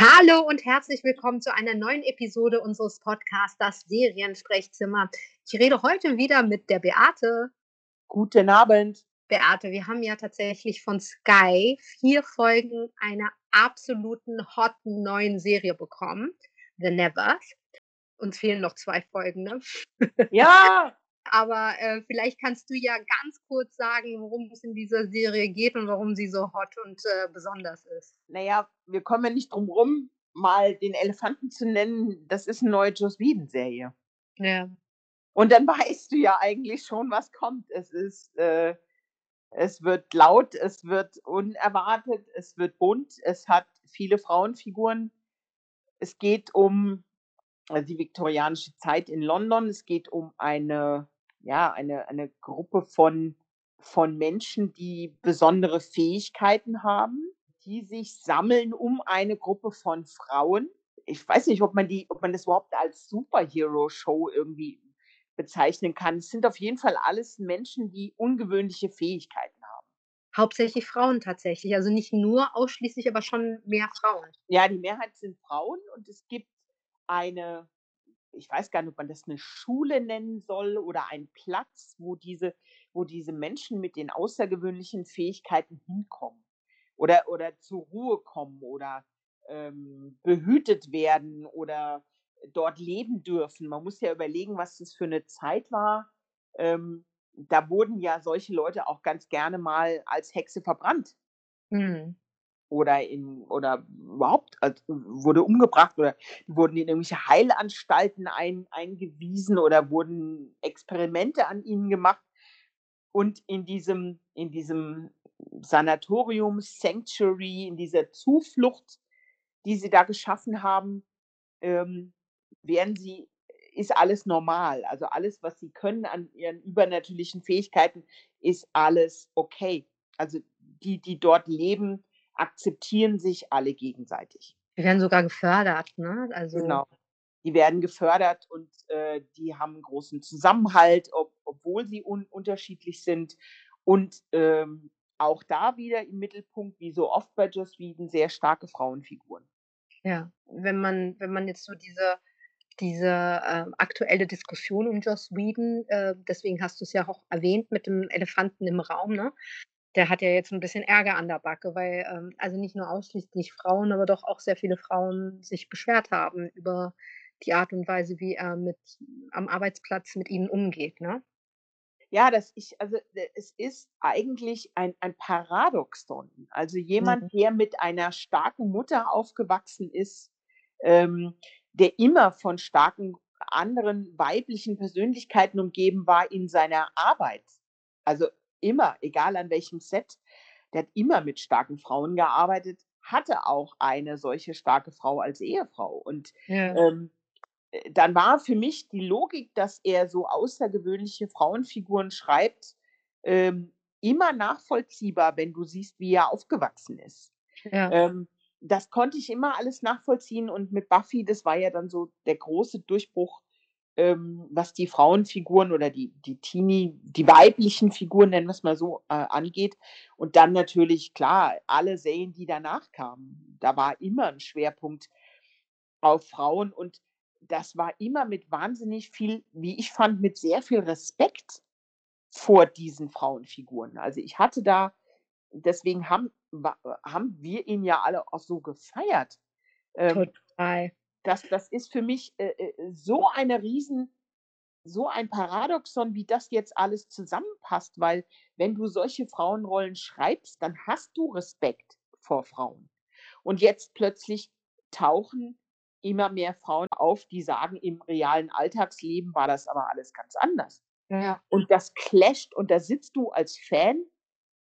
Hallo und herzlich willkommen zu einer neuen Episode unseres Podcasts Das Seriensprechzimmer. Ich rede heute wieder mit der Beate. Guten Abend. Beate, wir haben ja tatsächlich von Sky vier Folgen einer absoluten hotten neuen Serie bekommen, The Nevers. Uns fehlen noch zwei Folgen, ne? Ja, Aber äh, vielleicht kannst du ja ganz kurz sagen, worum es in dieser Serie geht und warum sie so hot und äh, besonders ist. naja, wir kommen ja nicht drum rum, mal den Elefanten zu nennen. Das ist eine neue Joss Whedon-Serie. Ja. Und dann weißt du ja eigentlich schon, was kommt. Es ist, äh, es wird laut, es wird unerwartet, es wird bunt, es hat viele Frauenfiguren. Es geht um äh, die viktorianische Zeit in London. Es geht um eine, ja, eine, eine Gruppe von, von Menschen, die besondere Fähigkeiten haben, die sich sammeln um eine Gruppe von Frauen. Ich weiß nicht, ob man die, ob man das überhaupt als Superhero-Show irgendwie bezeichnen kann. Es sind auf jeden Fall alles Menschen, die ungewöhnliche Fähigkeiten haben. Hauptsächlich Frauen tatsächlich. Also nicht nur ausschließlich, aber schon mehr Frauen. Ja, die Mehrheit sind Frauen und es gibt eine, ich weiß gar nicht, ob man das eine Schule nennen soll oder einen Platz, wo diese, wo diese Menschen mit den außergewöhnlichen Fähigkeiten hinkommen oder, oder zur Ruhe kommen oder ähm, behütet werden oder dort leben dürfen. Man muss ja überlegen, was das für eine Zeit war. Ähm, da wurden ja solche Leute auch ganz gerne mal als Hexe verbrannt Mhm. Oder in oder überhaupt als, wurde umgebracht oder wurden in irgendwelche Heilanstalten ein, eingewiesen oder wurden Experimente an ihnen gemacht. Und in diesem, in diesem Sanatorium, Sanctuary, in dieser Zuflucht, die sie da geschaffen haben, ähm, werden sie, ist alles normal. Also alles, was sie können an ihren übernatürlichen Fähigkeiten, ist alles okay. Also die, die dort leben, akzeptieren sich alle gegenseitig. Die werden sogar gefördert, ne? Also Genau. Die werden gefördert und äh, die haben einen großen Zusammenhalt, ob, obwohl sie un unterschiedlich sind. Und ähm, auch da wieder im Mittelpunkt, wie so oft bei Joss Whedon, sehr starke Frauenfiguren. ja, wenn man, wenn man jetzt so diese, diese ähm, aktuelle Diskussion um Joss Whedon, äh, deswegen hast du es ja auch erwähnt mit dem Elefanten im Raum, ne? Der hat ja jetzt ein bisschen Ärger an der Backe, weil ähm, also nicht nur ausschließlich Frauen, aber doch auch sehr viele Frauen sich beschwert haben über die Art und Weise, wie er mit am Arbeitsplatz mit ihnen umgeht, ne? Ja, das ich, also äh, es ist eigentlich ein, ein Paradoxon. Also jemand, Mhm. der mit einer starken Mutter aufgewachsen ist, ähm, der immer von starken anderen weiblichen Persönlichkeiten umgeben war in seiner Arbeit. Also immer, egal an welchem Set, der hat immer mit starken Frauen gearbeitet, hatte auch eine solche starke Frau als Ehefrau. Und Ja. ähm, äh, dann war für mich die Logik, dass er so außergewöhnliche Frauenfiguren schreibt, ähm, immer nachvollziehbar, wenn du siehst, wie er aufgewachsen ist. Ja. Ähm, das konnte ich immer alles nachvollziehen und mit Buffy, das war ja dann so der große Durchbruch, ähm, was die Frauenfiguren oder die, die Teenie, die weiblichen Figuren, nennen wir es mal so, äh, angeht. Und dann natürlich, klar, alle Serien, die danach kamen, da war immer ein Schwerpunkt auf Frauen und das war immer mit wahnsinnig viel, wie ich fand, mit sehr viel Respekt vor diesen Frauenfiguren. Also ich hatte da, deswegen haben, haben wir ihn ja alle auch so gefeiert. Ähm, Total. Das, das ist für mich äh, äh, so eine riesen, so ein Paradoxon, wie das jetzt alles zusammenpasst, weil wenn du solche Frauenrollen schreibst, dann hast du Respekt vor Frauen. Und jetzt plötzlich tauchen immer mehr Frauen auf, die sagen, im realen Alltagsleben war das aber alles ganz anders. Ja. Und das clasht und da sitzt du als Fan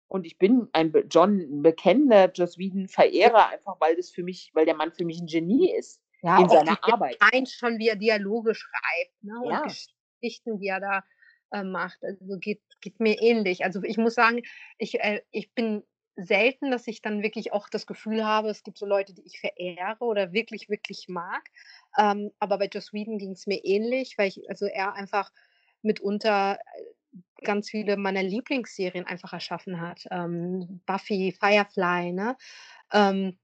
und ich bin ein John ein bekennender Joss Whedon Verehrer, einfach weil das für mich, weil der Mann für mich ein Genie ist Ja, in seiner Arbeit. allein schon, wie er Dialoge schreibt, ne? Und Ja. Geschichten, die er da äh, macht. Also geht, geht mir ähnlich. Also ich muss sagen, ich, äh, ich bin selten, dass ich dann wirklich auch das Gefühl habe, es gibt so Leute, die ich verehre oder wirklich, wirklich mag. Ähm, aber bei Joss Whedon ging es mir ähnlich, weil ich, also er einfach mitunter äh, ganz viele meiner Lieblingsserien einfach erschaffen hat. Ähm, Buffy, Firefly, ne? Ähm,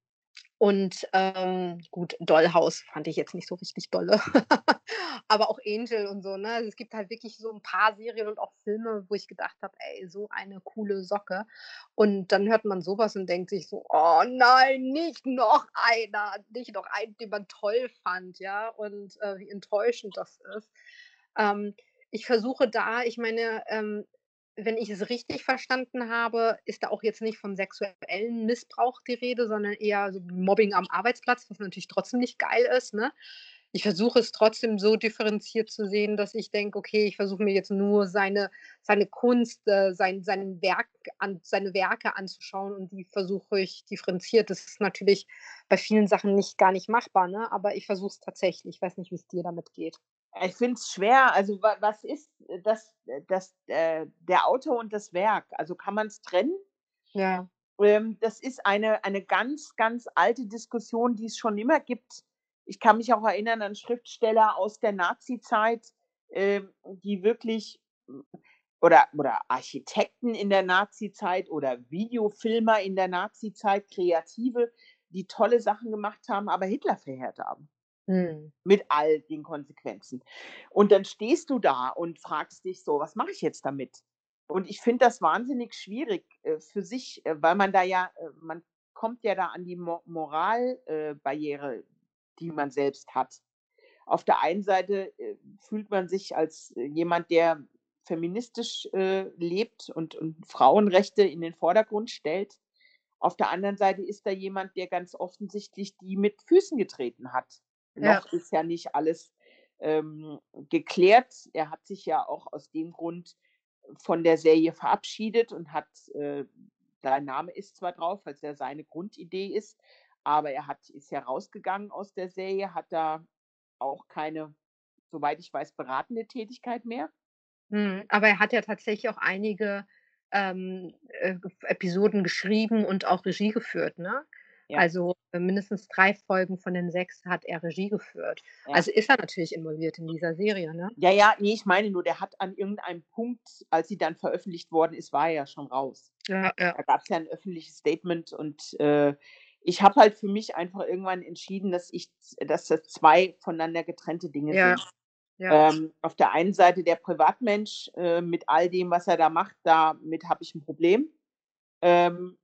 Und, ähm, gut, Dollhouse fand ich jetzt nicht so richtig dolle. Aber auch Angel und so, ne? Also, es gibt halt wirklich so 'n paar Serien und auch Filme, wo ich gedacht habe: „Ey, so eine coole Socke.“ Und dann hört man so was und denkt sich so: „Oh nein, nicht noch einer, nicht noch einen, den man toll fand“, ja? Und, äh, wie enttäuschend das ist. Ähm, ich versuche da ich meine, ähm, wenn ich es richtig verstanden habe, ist da auch jetzt nicht vom sexuellen Missbrauch die Rede, sondern eher so Mobbing am Arbeitsplatz, was natürlich trotzdem nicht geil ist, ne? Ich versuche es trotzdem so differenziert zu sehen, dass ich denke: „Okay, ich versuche mir jetzt nur seine seine Kunst, äh, sein sein Werk an seine Werke anzuschauen und die versuche ich differenziert. Das ist natürlich bei vielen Sachen nicht gar nicht machbar, ne, aber ich versuche es tatsächlich. Ich weiß nicht, wie's dir damit geht. Ich finde es schwer. Also, wa was ist das das äh, der Autor und das Werk? Also, kann man's trennen? Ja. Ähm, das ist eine eine ganz, ganz alte Diskussion, die es schon immer gibt. Ich kann mich auch erinnern an Schriftsteller aus der Nazizeit, ähm, die wirklich hm, oder oder Architekten in der Nazizeit oder Videofilmer in der Nazizeit, Kreative, die tolle Sachen gemacht haben, aber Hitler verehrt haben. Mhm. Mit all den Konsequenzen. Und dann stehst du da und fragst dich so: „Was mache ich jetzt damit?“ Und ich finde das wahnsinnig schwierig, äh, für sich, äh, weil man da ja äh, man kommt ja da an die Mo Moral äh, Barriere, die man selbst hat. Auf der einen Seite, äh, fühlt man sich als, äh, jemand, der feministisch, äh, lebt und und Frauenrechte in den Vordergrund stellt. Auf der anderen Seite ist da jemand, der ganz offensichtlich die mit Füßen getreten hat. Ja. Noch ist ja nicht alles, ähm, geklärt. Er hat sich ja auch aus dem Grund von der Serie verabschiedet und hat äh, sein Name ist zwar drauf, weil's ja seine Grundidee ist, aber er hat ist ja rausgegangen aus der Serie, hat da auch keine, soweit ich weiß, beratende Tätigkeit mehr. Mhm, aber er hat ja tatsächlich auch einige, ähm, äh, Episoden geschrieben und auch Regie geführt, ne? Ja. Also, mindestens 3 Folgen von den 6 hat er Regie geführt. Ja. Also, ist er natürlich involviert in dieser Serie, ne? Ja, ja, ne, ich meine nur, der hat an irgendeinem Punkt, als sie dann veröffentlicht worden ist, war er ja schon raus. Ja, ja. Da gab's ja 'n öffentliches Statement und, äh, ich habe halt für mich einfach irgendwann entschieden, dass ich dass das 2 voneinander getrennte Dinge Ja, sind. ja. Ähm, auf der einen Seite der Privatmensch, äh, mit all dem, was er da macht, damit habe ich 'n Problem. Ähm,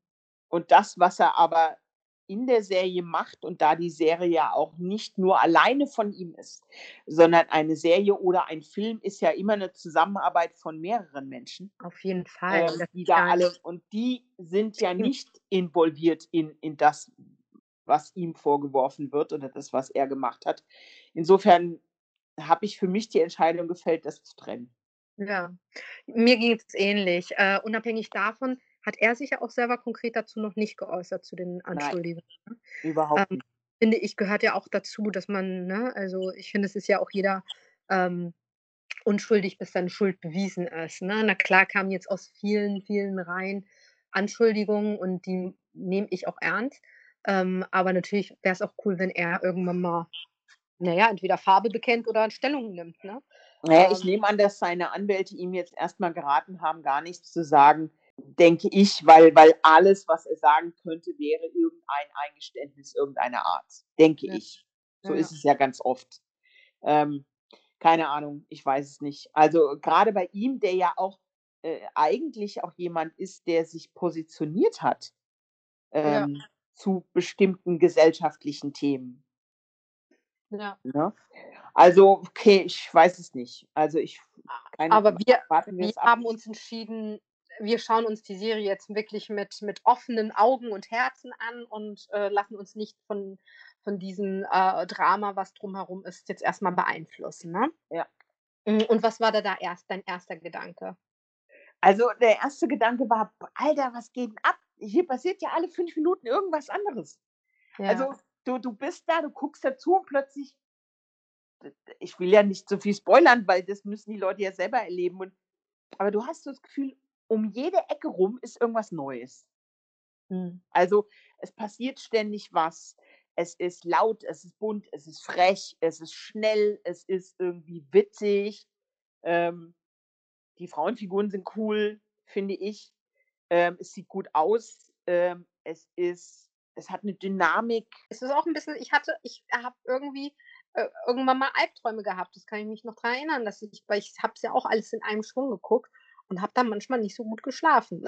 und das, was er aber in der Serie macht und da die Serie ja auch nicht nur alleine von ihm ist, sondern eine Serie oder ein Film ist ja immer 'ne Zusammenarbeit von mehreren Menschen, Auf jeden Fall. ähm, die da alle und die sind ja nicht involviert in in das, was ihm vorgeworfen wird oder das, was er gemacht hat. Insofern habe ich für mich die Entscheidung gefällt, das zu trennen. Ja, mir geht's ähnlich. Äh, unabhängig davon hat er sich ja auch selber konkret dazu noch nicht geäußert zu den Nein, Anschuldigungen, ne? überhaupt Ähm, nicht. finde ich, gehört ja auch dazu, dass man ne, also, ich finde, es ist ja auch jeder, ähm, unschuldig, bis seine Schuld bewiesen ist, ne? Na klar kamen jetzt aus vielen, vielen Reihen Anschuldigungen und die nehme ich auch ernst. Ähm, aber natürlich wär's auch cool, wenn er irgendwann mal, na ja, entweder Farbe bekennt oder Stellung nimmt, ne? Na ja, ich Ähm nehme an, dass seine Anwälte ihm jetzt erst mal geraten haben, gar nichts zu sagen, denke ich, weil weil alles, was er sagen könnte, wäre irgendein Eingeständnis irgendeiner Art, denke Ja, ich. So ist ja. es ja ganz oft. Ähm, keine Ahnung, ich weiß es nicht. Also, grade bei ihm, der ja auch, äh, eigentlich auch jemand ist, der sich positioniert hat, Ja. ähm, zu bestimmten gesellschaftlichen Themen. Ja. Ne? Also, okay, ich weiß es nicht. Also, ich keine Aber wir wir haben uns entschieden, wir schauen uns die Serie jetzt wirklich mit mit offenen Augen und Herzen an und, äh, lassen uns nicht von von diesem, äh, Drama, was drumherum ist, jetzt erst mal beeinflussen, ne? Ja. Hm, und was war da da erst dein 1. Gedanke? Also, der 1. Gedanke war: „B Alter, was geht 'n ab? Hier passiert ja alle 5 Minuten irgendwas anderes.“ Ja. Also, du du bist da, du guckst dazu und plötzlich ich will ja nicht zu viel spoilern, weil das müssen die Leute ja selber erleben und aber du hast so das Gefühl, um jede Ecke rum ist irgendwas Neues. Mhm. Also, es passiert ständig was. Es ist laut, es ist bunt, es ist frech, es ist schnell, es ist irgendwie witzig. Ähm, die Frauenfiguren sind cool, finde ich. Ähm, es sieht gut aus. Ähm, es ist es hat eine Dynamik. Es ist auch ein bisschen ich hatte ich habe irgendwie, äh, irgendwann mal Albträume gehabt. Das kann ich mich noch dran erinnern, dass ich weil ich habe es ja auch alles in einem Schwung geguckt und habe dann manchmal nicht so gut geschlafen.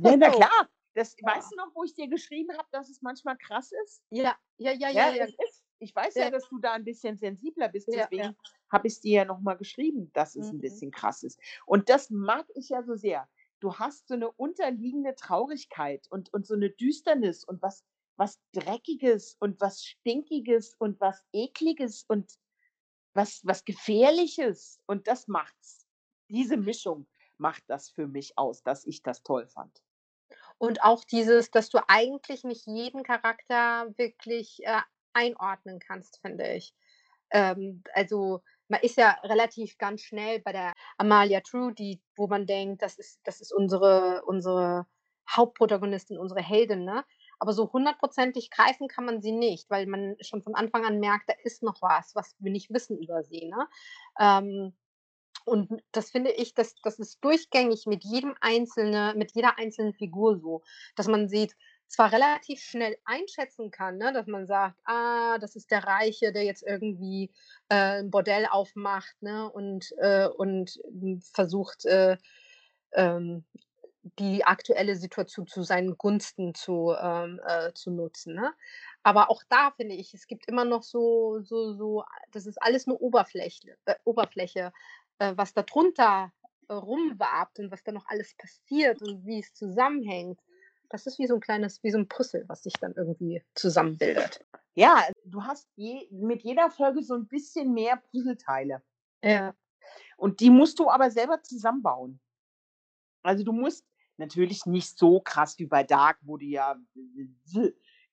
Ja, na klar. Das Ja. weißt du noch, wo ich dir geschrieben habe, dass es manchmal krass ist? Ja, ja, ja, Ja, ja, ja. es. Ich weiß ja, dass du da ein bisschen sensibler bist, Ja, ja. deswegen habe ich's dir ja noch mal geschrieben, dass es Mhm. bisschen krass ist. Und das mag ich ja so sehr. Du hast so 'ne unterliegende Traurigkeit und und so 'ne Düsternis und was was Dreckiges und was Stinkiges und was Ekliges und was was Gefährliches und das macht's. Diese Mischung macht das für mich aus, dass ich das toll fand. Und auch dieses, dass du eigentlich nicht jeden Charakter wirklich, äh, einordnen kannst, finde ich. Ähm, also, man ist ja relativ ganz schnell bei der Amalia True, die wo man denkt, das ist das ist unsere unsere Hauptprotagonistin, unsere Heldin, ne? Aber so hundertprozentig greifen kann man sie nicht, weil man schon von Anfang an merkt, da ist noch was, was wir nicht wissen über sie, ne? Ähm, und das finde ich, das das ist durchgängig mit jedem einzelne mit jeder einzelnen Figur so, dass man sie zwar relativ schnell einschätzen kann, ne, dass man sagt: „Ah, das ist der Reiche, der jetzt irgendwie, äh, 'n Bordell aufmacht, ne, und äh, und, versucht, äh, ähm, die aktuelle Situation zu seinen Gunsten zu ähm, äh, zu nutzen“, ne? Aber auch da finde ich, es gibt immer noch so so so das ist alles nur Oberflächle äh, Oberfläche, äh, was da drunter, äh, rumwabt und was da noch alles passiert und wie es zusammenhängt. Das ist wie so 'n kleines wie so 'n Puzzle, was sich dann irgendwie zusammenbildet. Ja, du hast je mit jeder Folge so 'n bisschen mehr Puzzleteile. Ja. Und die musst du aber selber zusammenbauen. Also, du musst natürlich nicht so krass wie bei Dark, wo du ja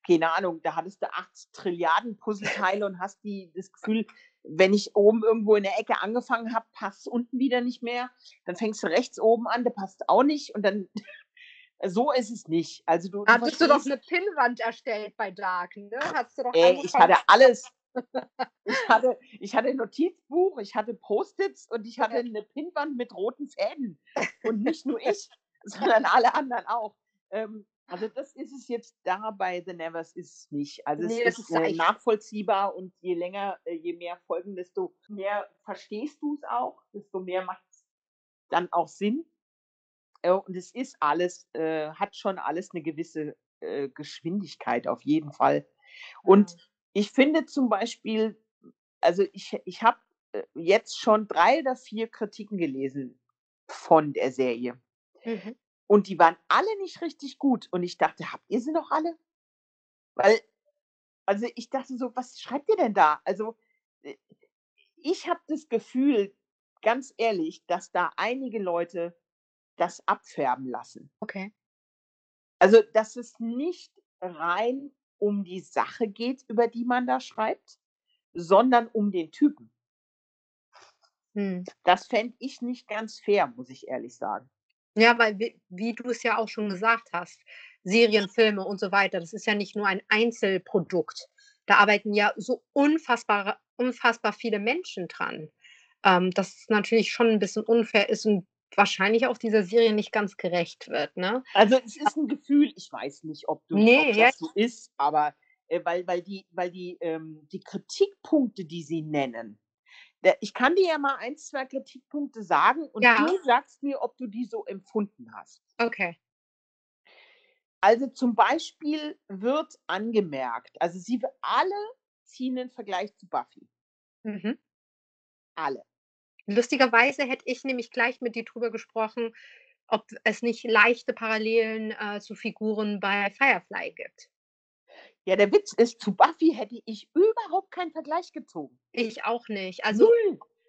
keine Ahnung, da hattest du 8 Trilliarden Puzzleteile und hast die das Gefühl, wenn ich oben irgendwo in der Ecke angefangen habe, passt's unten wieder nicht mehr. Dann fängst du rechts oben an, da passt auch nicht und dann so ist es nicht. Also, du du Hattest du doch verstehst 'ne Pinnwand erstellt bei Dark, ne? Hattest du doch Ey, ich hatte alles. Ich hatte ich hatte 'n Notizbuch, ich hatte Post-its und ich hatte Ja. 'ne Pinnwand mit roten Fäden. Und nicht nur ich, sondern alle anderen auch. Ähm, also, das ist es jetzt da bei The Nevers ist es nicht. Also, es Ne, das ist, ist äh, nachvollziehbar und je länger äh, je mehr Folgen, desto mehr verstehst du's auch, desto mehr macht's dann auch Sinn. Äh, und es ist alles äh, hat schon alles 'ne gewisse, äh, Geschwindigkeit auf jeden Fall. Und Ja. ich finde zum Beispiel also, ich ich habe, äh, jetzt schon 3 oder 4 Kritiken gelesen von der Serie. Mhm. Und die waren alle nicht richtig gut. Und ich dachte: „Habt ihr sie noch alle?“ Weil also, ich dachte so: „Was schreibt ihr denn da?“ Also, äh, ich habe das Gefühl, ganz ehrlich, dass da einige Leute das abfärben lassen. Okay. Also, dass es nicht rein um die Sache geht, über die man da schreibt, sondern um den Typen. Mhm. Das fände ich nicht ganz fair, muss ich ehrlich sagen. Ja, weil wie wie du es ja auch schon gesagt hast, Serien, Filme und so weiter, das ist ja nicht nur ein Einzelprodukt. Da arbeiten ja so unfassbare unfassbar viele Menschen dran, ähm, dass es natürlich schon 'n bisschen unfair ist und wahrscheinlich auch dieser Serie nicht ganz gerecht wird, ne? Also, es ist 'n Gefühl, ich weiß nicht, ob du Ne, ob das so ist, aber, äh, weil weil die weil die, ähm die Kritikpunkte, die sie nennen ich kann dir ja mal 1, 2 Kritikpunkte sagen und Ja. du sagst mir, ob du die so empfunden hast. Okay. Also, zum Beispiel wird angemerkt also, sie alle ziehen 'nen Vergleich zu Buffy. Mhm. Alle. Lustigerweise hätte ich nämlich gleich mit dir drüber gesprochen, ob es nicht leichte Parallelen, äh, zu Figuren bei Firefly gibt. Ja, der Witz ist, zu Buffy hätte ich überhaupt keinen Vergleich gezogen. Ich auch nicht. Also,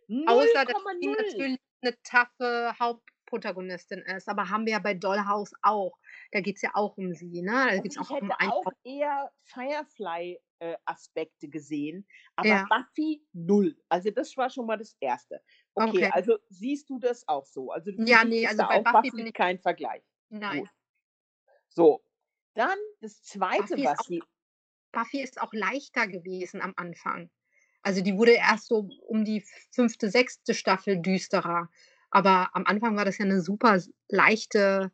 0, außer dass sie 0,0. natürlich 'ne taffe Hauptprotagonistin ist, aber haben wir ja bei Dollhouse auch. Da geht's ja auch um sie, ne? Da Also, geht's ich auch um hätte ein auch eher Firefly, äh, gesehen, aber Ja. Buffy 0. Also, das war schon mal das 1. Okay, Okay. also, siehst du das auch so? Also, Ja, ne, ist also bei auch Buffy bin Buffy ich kein Vergleich. Nein. Gut. So, dann das 2., Buffy was sie Buffy ist auch leichter gewesen am Anfang. Also, die wurde erst so um die 5., 6. Staffel düsterer. Aber am Anfang war das ja 'ne super leichte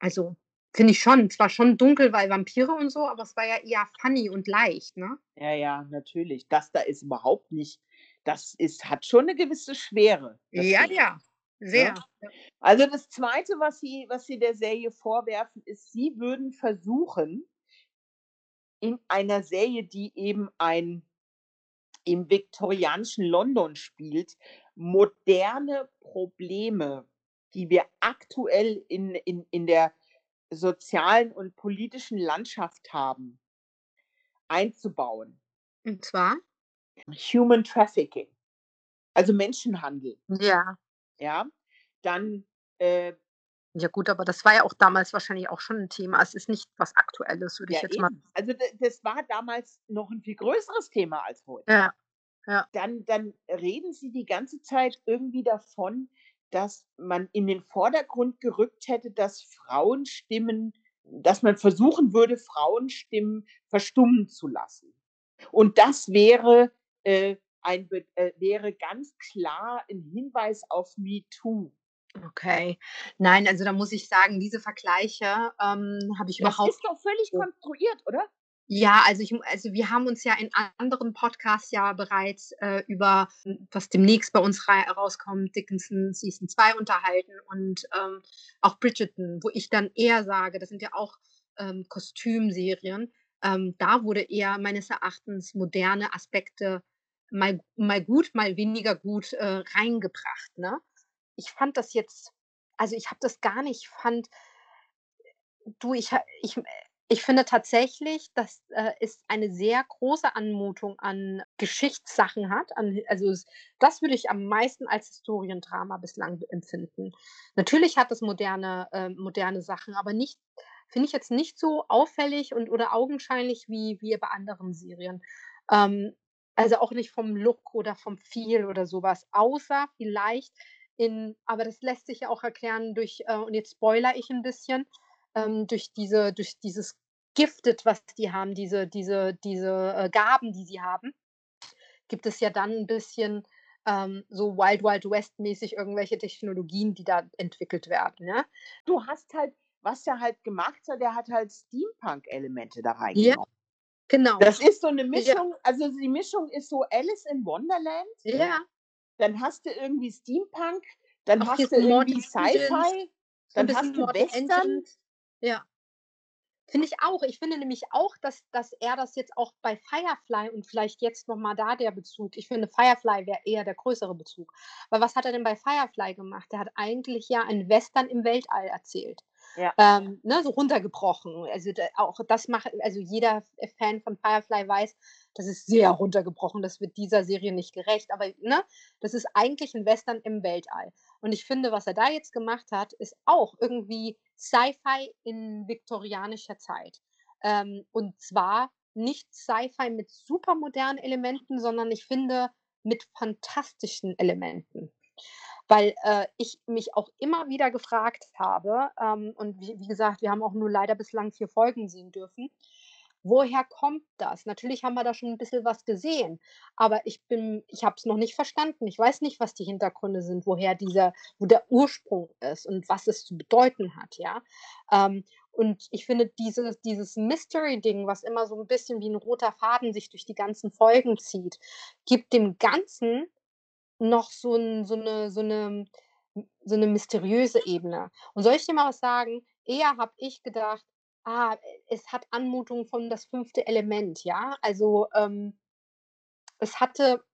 also Finde ich schon. Zwar schon dunkel, weil Vampire und so, aber es war ja eher funny und leicht, ne? Ja, ja, natürlich. Das da ist überhaupt nicht das ist hat schon 'ne gewisse Schwere, Ja, Ding, ja, ne? sehr. Ja. Also, das Zweite, was sie was sie der Serie vorwerfen, ist, sie würden versuchen in einer Serie, die eben ein im viktorianischen London spielt, moderne Probleme, die wir aktuell in in in der sozialen und politischen Landschaft haben einzubauen. Und zwar? Human Trafficking, also Menschenhandel. Ja. Ja, dann, äh Ja gut, aber das war ja auch damals wahrscheinlich auch schon 'n Thema. Es ist nicht was Aktuelles, würde Ja, ich jetzt mal eben. Also, d das war damals noch 'n viel größeres Thema als heute. Ja, ja. Dann dann reden sie die ganze Zeit irgendwie davon, dass man in den Vordergrund gerückt hätte, dass Frauenstimmen dass man versuchen würde, Frauenstimmen verstummen zu lassen. Und das wäre, äh, ein äh, wäre ganz klar 'n Hinweis auf MeToo. Okay. Nein, also, da muss ich sagen, diese Vergleiche, ähm, habe ich Das überhaupt ist doch völlig konstruiert, oder? Ja, also, ich also, wir haben uns ja in anderen Podcasts ja bereits, äh, über hm, was demnächst bei uns rauskommt, Dickinson Season 2 unterhalten und, ähm, auch Bridgerton, wo ich dann eher sage, das sind ja auch, ähm, Kostümserien. Ähm, da wurde eher meines Erachtens moderne Aspekte mal mal gut, mal weniger gut, äh, reingebracht, ne? Ich fand das jetzt also, ich habe das gar nicht fand du, ich ich ich finde tatsächlich, dass, äh, es eine sehr große Anmutung an Geschichtssachen hat, an also, es das würde ich am meisten als Historiendrama bislang empfinden. Natürlich hat es moderne äh, moderne Sachen, aber nicht finde ich jetzt nicht so auffällig und oder augenscheinlich wie wie bei anderen Serien. Ähm, also, auch nicht vom Look oder vom Feel oder so was, außer vielleicht in aber das lässt sich ja auch erklären durch äh, und jetzt spoilere ich 'n bisschen, ähm, durch diese durch dieses Gifted, was die haben, diese diese diese, äh, Gaben, die sie haben, gibt es ja dann 'n bisschen, ähm, so Wild Wild West mäßig irgendwelche Technologien, die da entwickelt werden, ne? Du hast halt was der halt gemacht hat, der hat halt Steampunk-Elemente da Ja, reingenommen. genau. Das ist so 'ne Ja. Mischung also, die Mischung ist so Alice in Wonderland. Ja. Dann hast du irgendwie Steampunk, dann Auch hast du irgendwie Sci-Fi, dann hast du Western. Ja. Finde ich auch. Ich finde nämlich auch, dass dass er das jetzt auch bei Firefly und vielleicht jetzt noch mal da der Bezug ich finde, Firefly wäre eher der größere Bezug. Weil was hat er denn bei Firefly gemacht? Der hat eigentlich ja ein Western im Weltall erzählt. Ja. Ähm, ne, so runtergebrochen. Also, d auch das macht also, jeder F Fan von Firefly weiß, das ist sehr runtergebrochen. Das wird dieser Serie nicht gerecht, aber, ne, das ist eigentlich 'n Western im Weltall. Und ich finde, was er da jetzt gemacht hat, ist auch irgendwie Sci-Fi in viktorianischer Zeit. Ähm, und zwar nicht Sci-Fi mit supermodernen Elementen, sondern ich finde, mit fantastischen Elementen. Weil, äh, ich mich auch immer wieder gefragt habe, ähm, und wie wie gesagt, wir haben auch nur leider bislang 4 Folgen sehen dürfen. Woher kommt das? Natürlich haben wir da schon 'n bisschen was gesehen, aber ich bin ich habe es noch nicht verstanden. Ich weiß nicht, was die Hintergründe sind, woher dieser wo der Ursprung ist und was es zu bedeuten hat, ja? Ähm, und ich finde diese dieses Mystery-Ding, was immer so 'n bisschen wie 'n roter Faden sich durch die ganzen Folgen zieht, gibt dem Ganzen noch so 'n so 'ne so 'ne m so 'ne mysteriöse Ebene. Und soll ich dir mal was sagen? Eher habe ich gedacht: „Ah, es hat Anmutung von Das Fünfte Element“, ja? Also, ähm es hatte,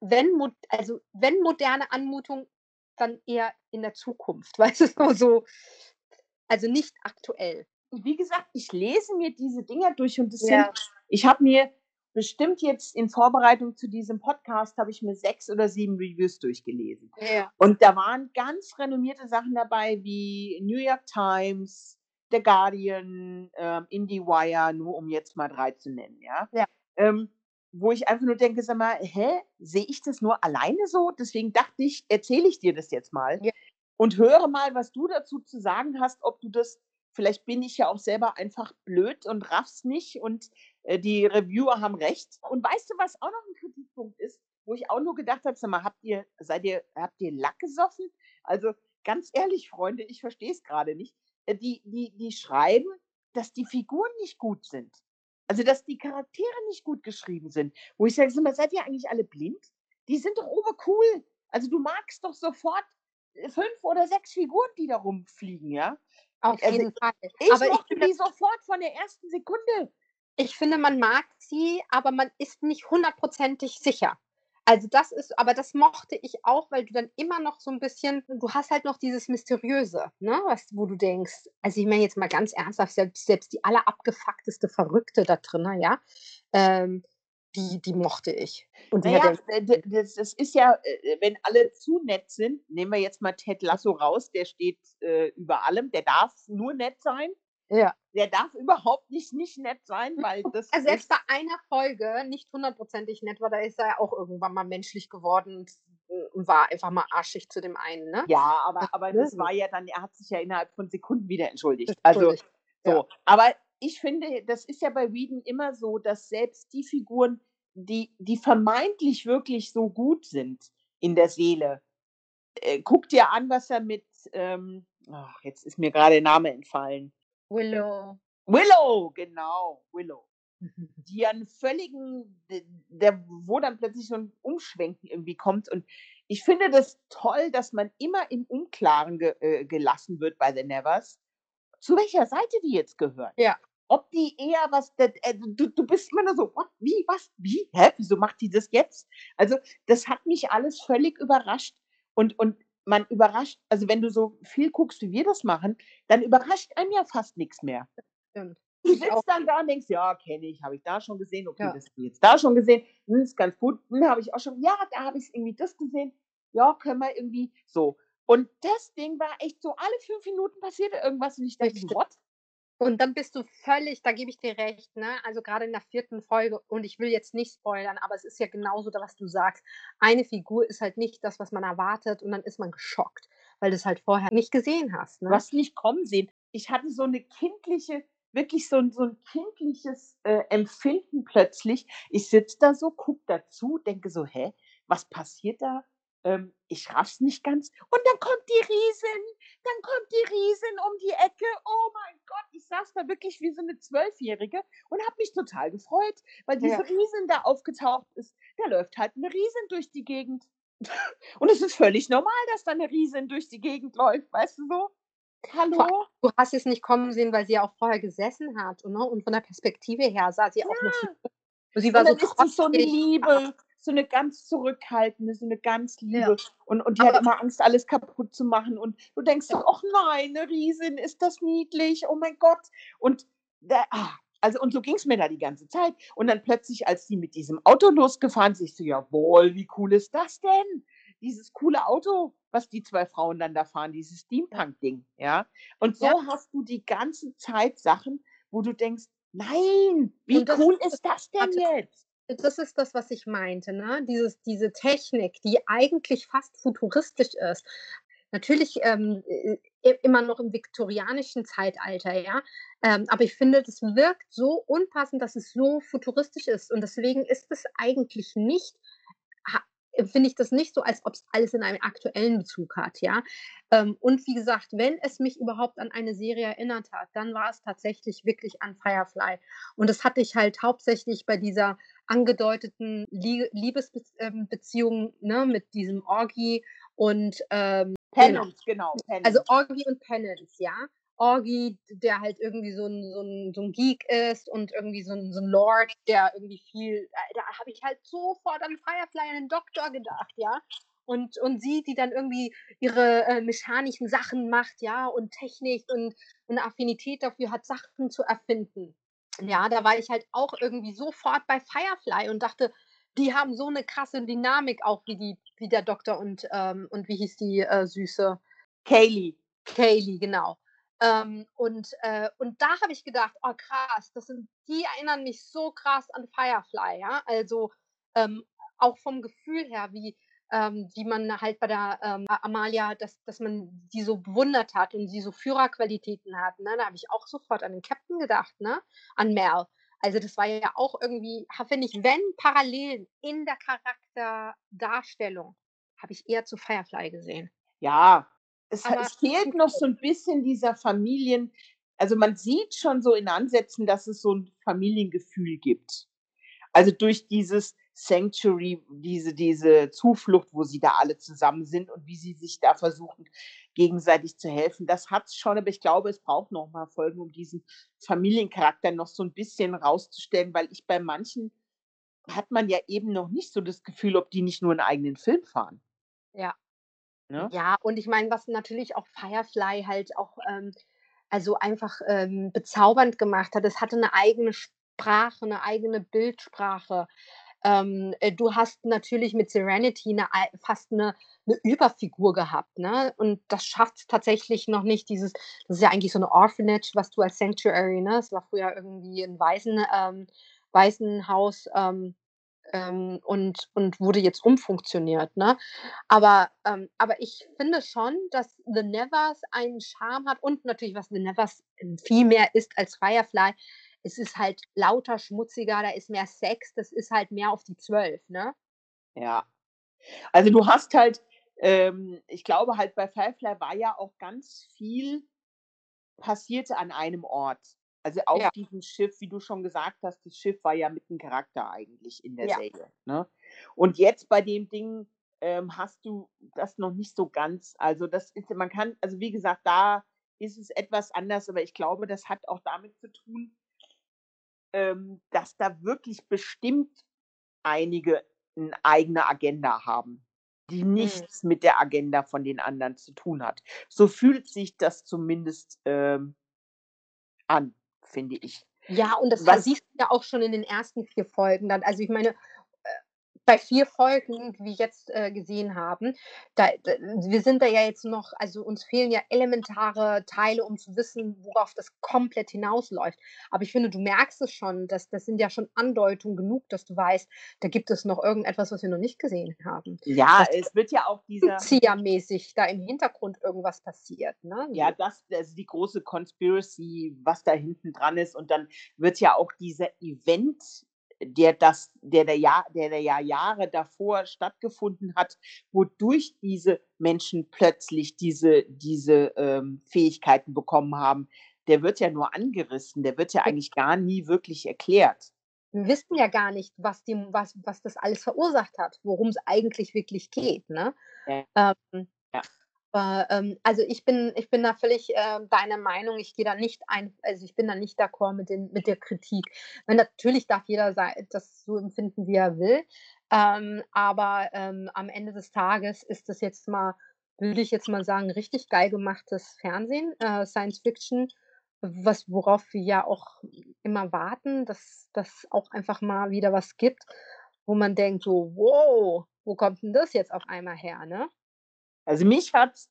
wenn also, wenn moderne Anmutung, dann eher in der Zukunft, weißt du, so so also, nicht aktuell. Wie gesagt, ich lese mir diese Dinger durch und das sind Ja. ich habe mir bestimmt jetzt in Vorbereitung zu diesem Podcast habe ich mir 6 oder 7 Reviews durchgelesen. Ja. Und da waren ganz renommierte Sachen dabei wie New York Times, The Guardian, ähm, IndieWire, nur um jetzt mal 3 zu nennen, ja? Ja. Ähm, wo ich einfach nur denke: „Sag mal, hä, sehe ich das nur alleine so?“ Deswegen dachte ich, erzähle ich dir das jetzt mal Ja. und höre mal, was du dazu zu sagen hast, ob du das vielleicht bin ich ja auch selber einfach blöd und raff's nicht und, die Reviewer haben recht. Und weißt du, was auch noch 'n Kritikpunkt ist, wo ich auch nur gedacht habe: „Sag mal, habt ihr seid ihr habt ihr Lack gesoffen?“ Also, ganz ehrlich, Freunde, ich verstehe es grade nicht. äh, die die die schreiben, dass die Figuren nicht gut sind. Also, dass die Charaktere nicht gut geschrieben sind. Wo ich sage: „Sag mal, seid ihr eigentlich alle blind? Die sind doch obercool. Also, du magst doch sofort, äh, 5 oder 6 Figuren, die da rumfliegen, ja?“ Auf Also, jeden Fall. ich Aber ich mochte finde die sofort von der ersten Sekunde. Ich finde, man mag sie, aber man ist nicht hundertprozentig sicher. Also, das ist aber das mochte ich auch, weil du dann immer noch so 'n bisschen du hast halt noch dieses Mysteriöse, ne, was wo du denkst also, ich meine jetzt mal ganz ernsthaft, selbst selbst die allerabgefuckteste Verrückte da drinnen, ja, ähm, die die mochte ich. Und Na die hat ja, ja d das das ist ja, äh, wenn alle zu nett sind nehmen wir jetzt mal Ted Lasso raus, der steht, äh, über allem, der darf nur nett sein. Ja. Der darf überhaupt nicht nicht nett sein, weil das selbst ist bei einer Folge nicht hundertprozentig nett war, da ist er ja auch irgendwann mal menschlich geworden und war einfach mal arschig zu dem einen, ne? Ja, aber aber Ne, das so. war ja dann er hat sich ja innerhalb von Sekunden wieder entschuldigt. Also, Entschuldigt, ja. so. Aber ich finde, das ist ja bei Whedon immer so, dass selbst die Figuren, die die vermeintlich wirklich so gut sind in der Seele äh, guck dir an, was er mit, ähm ach, jetzt ist mir grade der Name entfallen. Willow. Willow, genau, Willow. Die einen völligen der wo dann plötzlich so 'n Umschwenken irgendwie kommt. Und ich finde das toll, dass man immer im Unklaren ge äh, gelassen wird bei The Nevers, zu welcher Seite die jetzt gehören. Ja. Ob die eher was äh, du du bist immer nur so: „What? Wie? Was? Wie? Hä? Wieso macht die das jetzt?“ Also, das hat mich alles völlig überrascht. Und und man überrascht also, wenn du so viel guckst, wie wir das machen, dann überrascht einen ja fast nix mehr. Stimmt. Du sitzt dann da und denkst: „Ja, kenne ich, habe ich da schon gesehen. Okay, Ja. das habe ich jetzt da schon gesehen. Hm, ist ganz gut. Hm, habe ich auch schon ja, da habe ich irgendwie das gesehen. Ja, können wir irgendwie“ so. Und das Ding war echt so, alle 5 Minuten passierte irgendwas und ich dachte. „What?“ Und dann bist du völlig da gebe ich dir recht, ne? Also, grade in der 4. Folge und ich will jetzt nicht spoilern, aber es ist ja genauso da was du sagst. Eine Figur ist halt nicht das, was man erwartet und dann ist man geschockt, weil du's halt vorher nicht gesehen hast, Du ne? hast nicht kommen sehen. Ich hatte so 'ne kindliche wirklich so 'n so 'n kindliches, äh, Empfinden plötzlich. Ich sitze da so, gucke dazu, denke so: „Hä, was passiert da?“ Ähm, ich raff's nicht ganz. Und dann kommt die Riesin dann kommt die Riesin um die Ecke. Oh mein Gott, ich saß da wirklich wie so 'ne Zwölfjährige und habe mich total gefreut, weil diese Ja. Riesin da aufgetaucht ist. Da läuft halt 'ne Riesin durch die Gegend. Und es ist völlig normal, dass da 'ne Riesin durch die Gegend läuft, weißt du so? Hallo? du hast es nicht kommen sehen, weil sie ja auch vorher gesessen hat, ne? Und von der Perspektive her sah sie auch noch so Ja. sie Und war so dann ist sie so 'ne trotzig. Liebe, so 'ne ganz zurückhaltende, so 'ne ganz Ja. Liebe. Und und die hat Aber immer Angst, alles kaputt zu machen. Und du denkst so: Ja. „Och nein, 'ne Riesin, ist das niedlich. Oh mein Gott.“ Und da ah, also, und so ging's mir da die ganze Zeit. Und dann plötzlich, als die mit diesem Auto losgefahren sind, ich so: „Jawohl, wie cool ist das denn?“ Dieses coole Auto, was die 2 Frauen dann da fahren, dieses Ja. Steampunk-Ding, ja? Und Ja. so hast du die ganze Zeit Sachen, wo du denkst: „Nein, wie cool ist das denn jetzt?“ Das ist das, was ich meinte, ne? Dieses diese Technik, die eigentlich fast futuristisch ist. Natürlich, ähm, äh, immer noch im viktorianischen Zeitalter, ja? Ähm, aber ich finde, das wirkt so unpassend, dass es so futuristisch ist. Und deswegen ist es eigentlich nicht ha empfinde ich das nicht so, als ob's alles in einem aktuellen Bezug hat, ja? Ähm, und wie gesagt, wenn es mich überhaupt an eine Serie erinnert hat, dann war es tatsächlich wirklich an Firefly. Und das hatte ich halt hauptsächlich bei dieser angedeuteten Lie Liebesbez ähm, ne, mit diesem Orgy und, ähm genau. Penance, genau, Also, Penance. Orgy und Penance, ja? Orgy, der halt irgendwie so 'n so 'n so 'n Geek ist und irgendwie so 'n so 'n Lord, der irgendwie viel da habe ich halt sofort an Firefly, an den Doktor gedacht, ja? Und und sie, die dann irgendwie ihre, äh, mechanischen Sachen macht, ja, und Technik und 'ne Affinität dafür hat, Sachen zu erfinden. Ja, da war ich halt auch irgendwie sofort bei Firefly und dachte, die haben so 'ne krasse Dynamik auch wie die wie der Doktor und, ähm und wie hieß die, äh, Süße? Kaylee. Kaylee, genau. Ähm, und, äh und da habe ich gedacht: „Oh krass, das sind die erinnern mich so krass an Firefly“, ja? Also, ähm, auch vom Gefühl her, wie ähm, wie man halt bei der, ähm, Amalia dass dass man die so bewundert hat und sie so Führerqualitäten hat, ne? Da habe ich auch sofort an den Captain gedacht, ne? An Mel. Also, das war ja auch irgendwie finde ich, wenn Parallelen in der Charakterdarstellung, habe ich eher zu Firefly gesehen. Ja, Es, es fehlt noch so ein bisschen dieser Familien, also man sieht schon so in Ansätzen, dass es so ein Familiengefühl gibt. Also durch dieses Sanctuary, diese, diese Zuflucht, wo sie da alle zusammen sind und wie sie sich da versuchen, gegenseitig zu helfen. Das hat es schon, aber ich glaube, es braucht noch mal Folgen, um diesen Familiencharakter noch so ein bisschen rauszustellen, weil ich bei manchen hat man ja eben noch nicht so das Gefühl, ob die nicht nur einen eigenen Film fahren. Ja. Ne? Ja, und ich meine, was natürlich auch Firefly halt auch, ähm, also einfach ähm, bezaubernd gemacht hat, es hatte eine eigene Sprache, eine eigene Bildsprache. Ähm, äh, du hast natürlich mit Serenity 'ne ei fast eine 'ne Überfigur gehabt, ne? Und das schafft tatsächlich noch nicht dieses das ist ja eigentlich so eine Orphanage, was du als Sanctuary, ne? Es war früher irgendwie 'n Waisen ähm, Waisenhaus, ähm, ähm, und und wurde jetzt umfunktioniert, ne? Aber ähm, aber ich finde schon, dass The Nevers einen Charme hat und natürlich, was The Nevers, viel mehr ist als Firefly, es ist halt lauter, schmutziger, da ist mehr Sex, das ist halt mehr auf die 12, ne? Ja. Also, du hast halt ähm, ich glaube halt, bei Firefly war ja auch ganz viel passierte an einem Ort. Also, auf Ja. diesem Schiff, wie du schon gesagt hast, das Schiff war ja mit 'n Charakter eigentlich in der Ja. Serie, ne? Und jetzt bei dem Ding, ähm, hast du das noch nicht so ganz. Also, das ist man kann also, wie gesagt, da ist es etwas anders, aber ich glaube, das hat auch damit zu tun ähm, dass da wirklich bestimmt einige 'ne eigene Agenda haben, die Mhm. nichts mit der Agenda von den anderen zu tun hat. So fühlt sich das zumindest, ähm an, finde ich. Ja, und das siehst du ja auch schon in den ersten 4 Folgen dann. Also, ich meine, bei 4 Folgen, wie wir jetzt, äh, gesehen haben, da d wir sind da ja jetzt noch also, uns fehlen ja elementare Teile, um zu wissen, worauf das komplett hinausläuft. Aber ich finde, du merkst es schon, dass das sind ja schon Andeutungen genug, dass du weißt, da gibt es noch irgendetwas, was wir noch nicht gesehen haben. Ja, Dass es wird ja auch dieser Ziehermäßig da im Hintergrund irgendwas passiert, ne? Ja, So. das also, die große Conspiracy, was da hinten dran ist und dann wird ja auch dieser Event, der das der der Jahr der der ja Jahre davor stattgefunden hat, wodurch diese Menschen plötzlich diese diese, ähm, Fähigkeiten bekommen haben, der wird ja nur angerissen, der wird ja eigentlich gar nie wirklich erklärt. Wir wissen ja gar nicht, was die was was das alles verursacht hat, worum's eigentlich wirklich geht, ne? Ja. Ähm, Ja. Äh, ähm, also, ich bin ich bin da völlig, äh, deiner Meinung. Ich gehe da nicht ein also, ich bin da nicht d'accord mit den mit der Kritik. Weil natürlich darf jeder das so empfinden, wie er will. Ähm, aber, ähm, am Ende des Tages ist das jetzt mal würde ich jetzt mal sagen, richtig geil gemachtes Fernsehen, äh, Science Fiction, was worauf wir ja auch immer warten, dass dass auch einfach mal wieder was gibt, wo man denkt so: „Wow, wo kommt 'n das jetzt auf einmal her“, ne? Also, mich hat's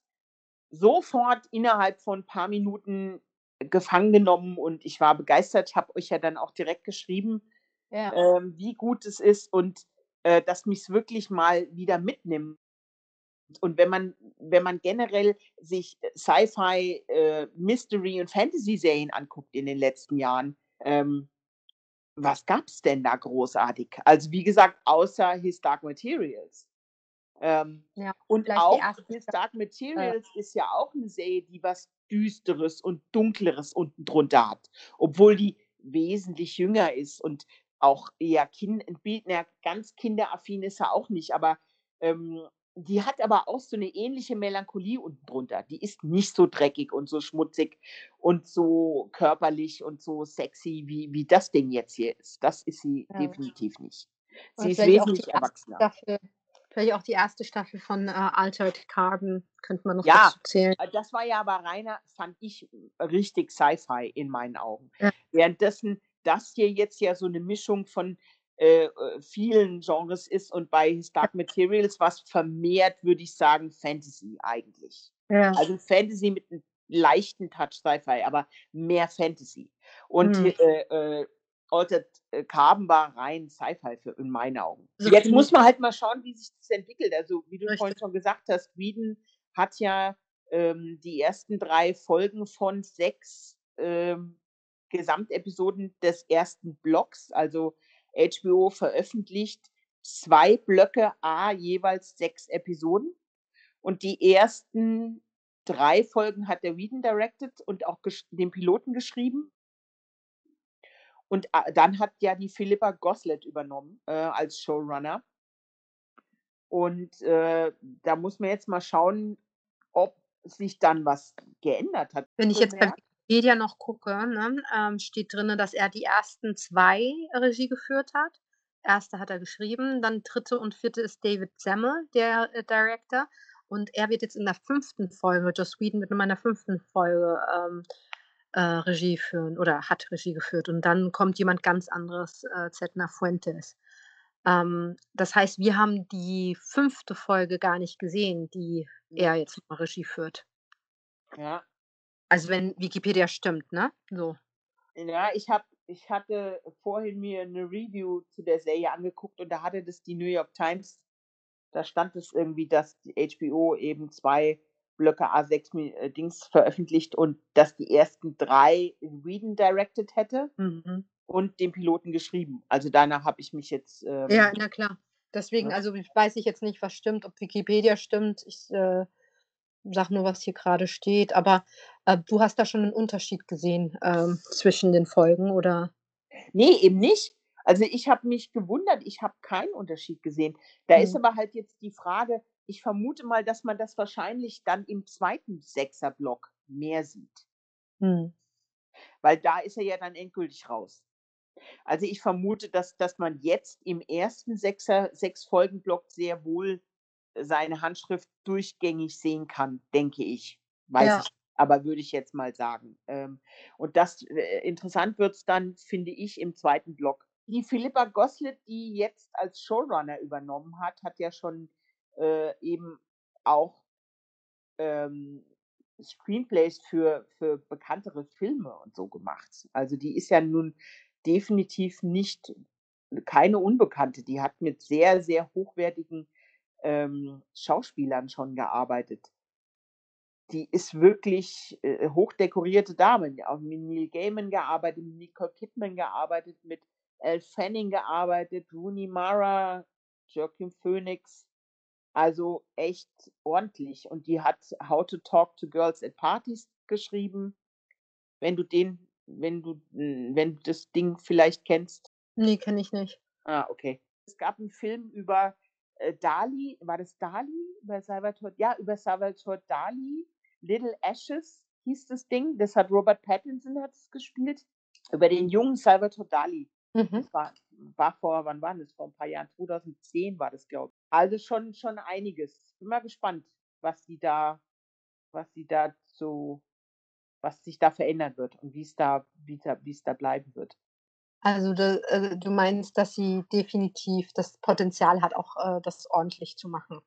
sofort innerhalb von paar Minuten gefangen genommen und ich war begeistert. Ich habe euch ja dann auch direkt geschrieben, Ja. ähm, wie gut es ist und, äh, dass mich's wirklich mal wieder mitnimmt. Und wenn man wenn man generell sich Sci-Fi, äh, Mystery und Fantasy-Serien anguckt in den letzten Jahren, ähm, was gab's denn da großartig? Also, wie gesagt, außer His Dark Materials. Ähm, Ja, und auch Dark äh Materials ist ja auch 'ne Serie, die was Düsteres und Dunkleres unten drunter hat, obwohl die wesentlich jünger ist und auch eher kin 'n Bild na ganz kinderaffin ist sie auch nicht, aber, ähm, die hat aber auch so 'ne ähnliche Melancholie unten drunter. Die ist nicht so dreckig und so schmutzig und so körperlich und so sexy, wie wie das Ding jetzt hier ist. Das ist sie Ja. definitiv nicht. Sie Und ist wesentlich erwachsener. Staffel vielleicht auch die erste Staffel von, äh, Altered Carbon könnte man noch Ja, dazu zählen. äh, das war ja aber reiner fand ich, richtig Sci-Fi in meinen Augen. Ja. Währenddessen das hier jetzt ja so 'ne Mischung von, äh, äh, vielen Genres ist und bei His Dark Materials war's vermehrt, würde ich sagen, Fantasy eigentlich. Ja. Also, Fantasy mit 'nem leichten Touch Sci-Fi, aber mehr Fantasy. Und die, äh, äh, Altered, äh, Carbon war rein Sci-Fi für in meinen Augen. Also, Jetzt muss man halt mal schauen, wie sich das entwickelt. Also, wie du Richtig. vorhin schon gesagt hast, Whedon hat ja, ähm, die ersten 3 Folgen von 6, ähm, Gesamtepisoden des 1. Blocks, also HBO veröffentlicht 2 Blöcke, à jeweils 6 Episoden. Und die ersten 3 Folgen hat der Whedon directed und auch den Piloten geschrieben. Und, äh, dann hat ja die Philippa Goslett übernommen, äh, als Showrunner. Und, äh, da muss man jetzt mal schauen, ob sich dann was geändert hat. Wenn ich jetzt bei Wikipedia noch gucke, ne, ähm, steht drin, dass er die ersten 2 Regie geführt hat. Erste hat er geschrieben, dann dritte und vierte ist David Semmel, der, äh, Director. Und er wird jetzt in der fünften Folge Joss Whedon wird in meiner fünften Folge, ähm, äh, Regie führen oder hat Regie geführt. Und dann kommt jemand ganz anderes, äh, Zedna Fuentes. Ähm, das heißt, wir haben die fünfte Folge gar nicht gesehen, die er jetzt mal Regie führt. Ja. Also, wenn Wikipedia stimmt, ne? So. Ja, ich habe ich hatte vorhin mir eine Review zu der Serie angeguckt und da hatte das die New York Times da stand es irgendwie, dass die HBO eben zwei Blöcke A6 äh, Dings veröffentlicht und dass die ersten drei Whedon directed hätte Mhm. und den Piloten geschrieben. Also danach habe ich mich jetzt, Ja, ähm na klar. Deswegen Ja. also, weiß ich jetzt nicht, was stimmt, ob Wikipedia stimmt. Ich, äh, sage nur, was hier gerade steht. Aber, äh, du hast da schon einen Unterschied gesehen, ähm, zwischen den Folgen, oder? Ne, eben nicht. Also, ich habe mich gewundert, ich habe keinen Unterschied gesehen. Da ist Mhm. aber halt jetzt die Frage ich vermute mal, dass man das wahrscheinlich dann im zweiten Sechser-Block mehr sieht. Mhm. Weil da ist er ja dann endgültig raus. Also, ich vermute, dass dass man jetzt im ersten Sechser Sechs-Folgen-Block sehr wohl seine Handschrift durchgängig sehen kann, denke ich. Weiß Ja. ich aber würde ich jetzt mal sagen. Ähm, und das äh, interessant wird's dann, finde ich, im zweiten Block. Die Philippa Goslett, die jetzt als Showrunner übernommen hat, hat ja schon, äh, eben auch ähm, Screenplays für für bekanntere Filme und so gemacht. Also, die ist ja nun definitiv nicht keine Unbekannte. Die hat mit sehr, sehr hochwertigen, ähm, Schauspielern schon gearbeitet. Die ist wirklich, äh, hochdekorierte Dame. Auch mit Neil Gaiman gearbeitet, mit Nicole Kidman gearbeitet, mit Elle Fanning gearbeitet, Rooney Mara, Joaquin Phoenix. Also, echt ordentlich. Und die hat „How to Talk to Girls at Parties“ geschrieben. Wenn du den wenn du hm, wenn du das Ding vielleicht kennst. Ne, kenne ich nicht. Ah, okay. Es gab 'n Film über, äh, Dali. War das Dali? Über Salvatore ja, über Salvatore Dali. „Little Ashes“ hieß das Ding. Das hat Robert Pattinson hat's gespielt. Über den jungen Salvatore Dali. Mhm. Das war war vor wann war das? Vor 'n paar Jahren. 2010 war das, glaube ich. Also, schon schon einiges. Bin mal gespannt, was sie da was sie da so was sich da verändern wird und wie's da wie da wie's da bleiben wird. Also, da äh, du meinst, dass sie definitiv das Potenzial hat, auch, äh, das ordentlich zu machen?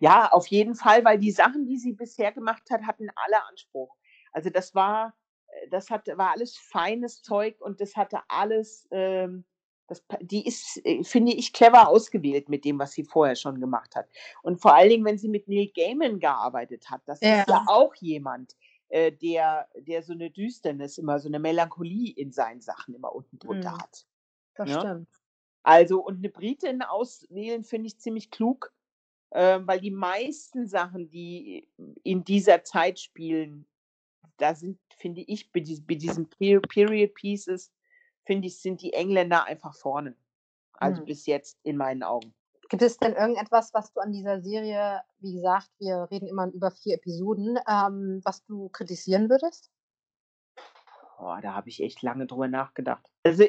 Ja, auf jeden Fall, weil die Sachen, die sie bisher gemacht hat, hatten alle Anspruch. Also, das war äh, das hat war alles feines Zeug und das hatte alles, ähm das die ist, äh, finde ich, clever ausgewählt mit dem, was sie vorher schon gemacht hat. Und vor allen Dingen, wenn sie mit Neil Gaiman gearbeitet hat, das ist ja Ja. auch jemand, äh, der der so 'ne Düsternis immer so 'ne Melancholie in seinen Sachen immer unten drunter Mhm. hat, Das ne? stimmt. Also und 'ne Britin auswählen, finde ich ziemlich klug, ähm, weil die meisten Sachen, die in dieser Zeit spielen, da sind, finde ich, bei dies bei diesen Pe Period Pieces, finde ich, sind die Engländer einfach vorne. Also, Mhm. bis jetzt in meinen Augen. Gibt es denn irgendetwas, was du an dieser Serie wie gesagt, wir reden immer über 4 Episoden, ähm, was du kritisieren würdest? Boah, da habe ich echt lange drüber nachgedacht. Also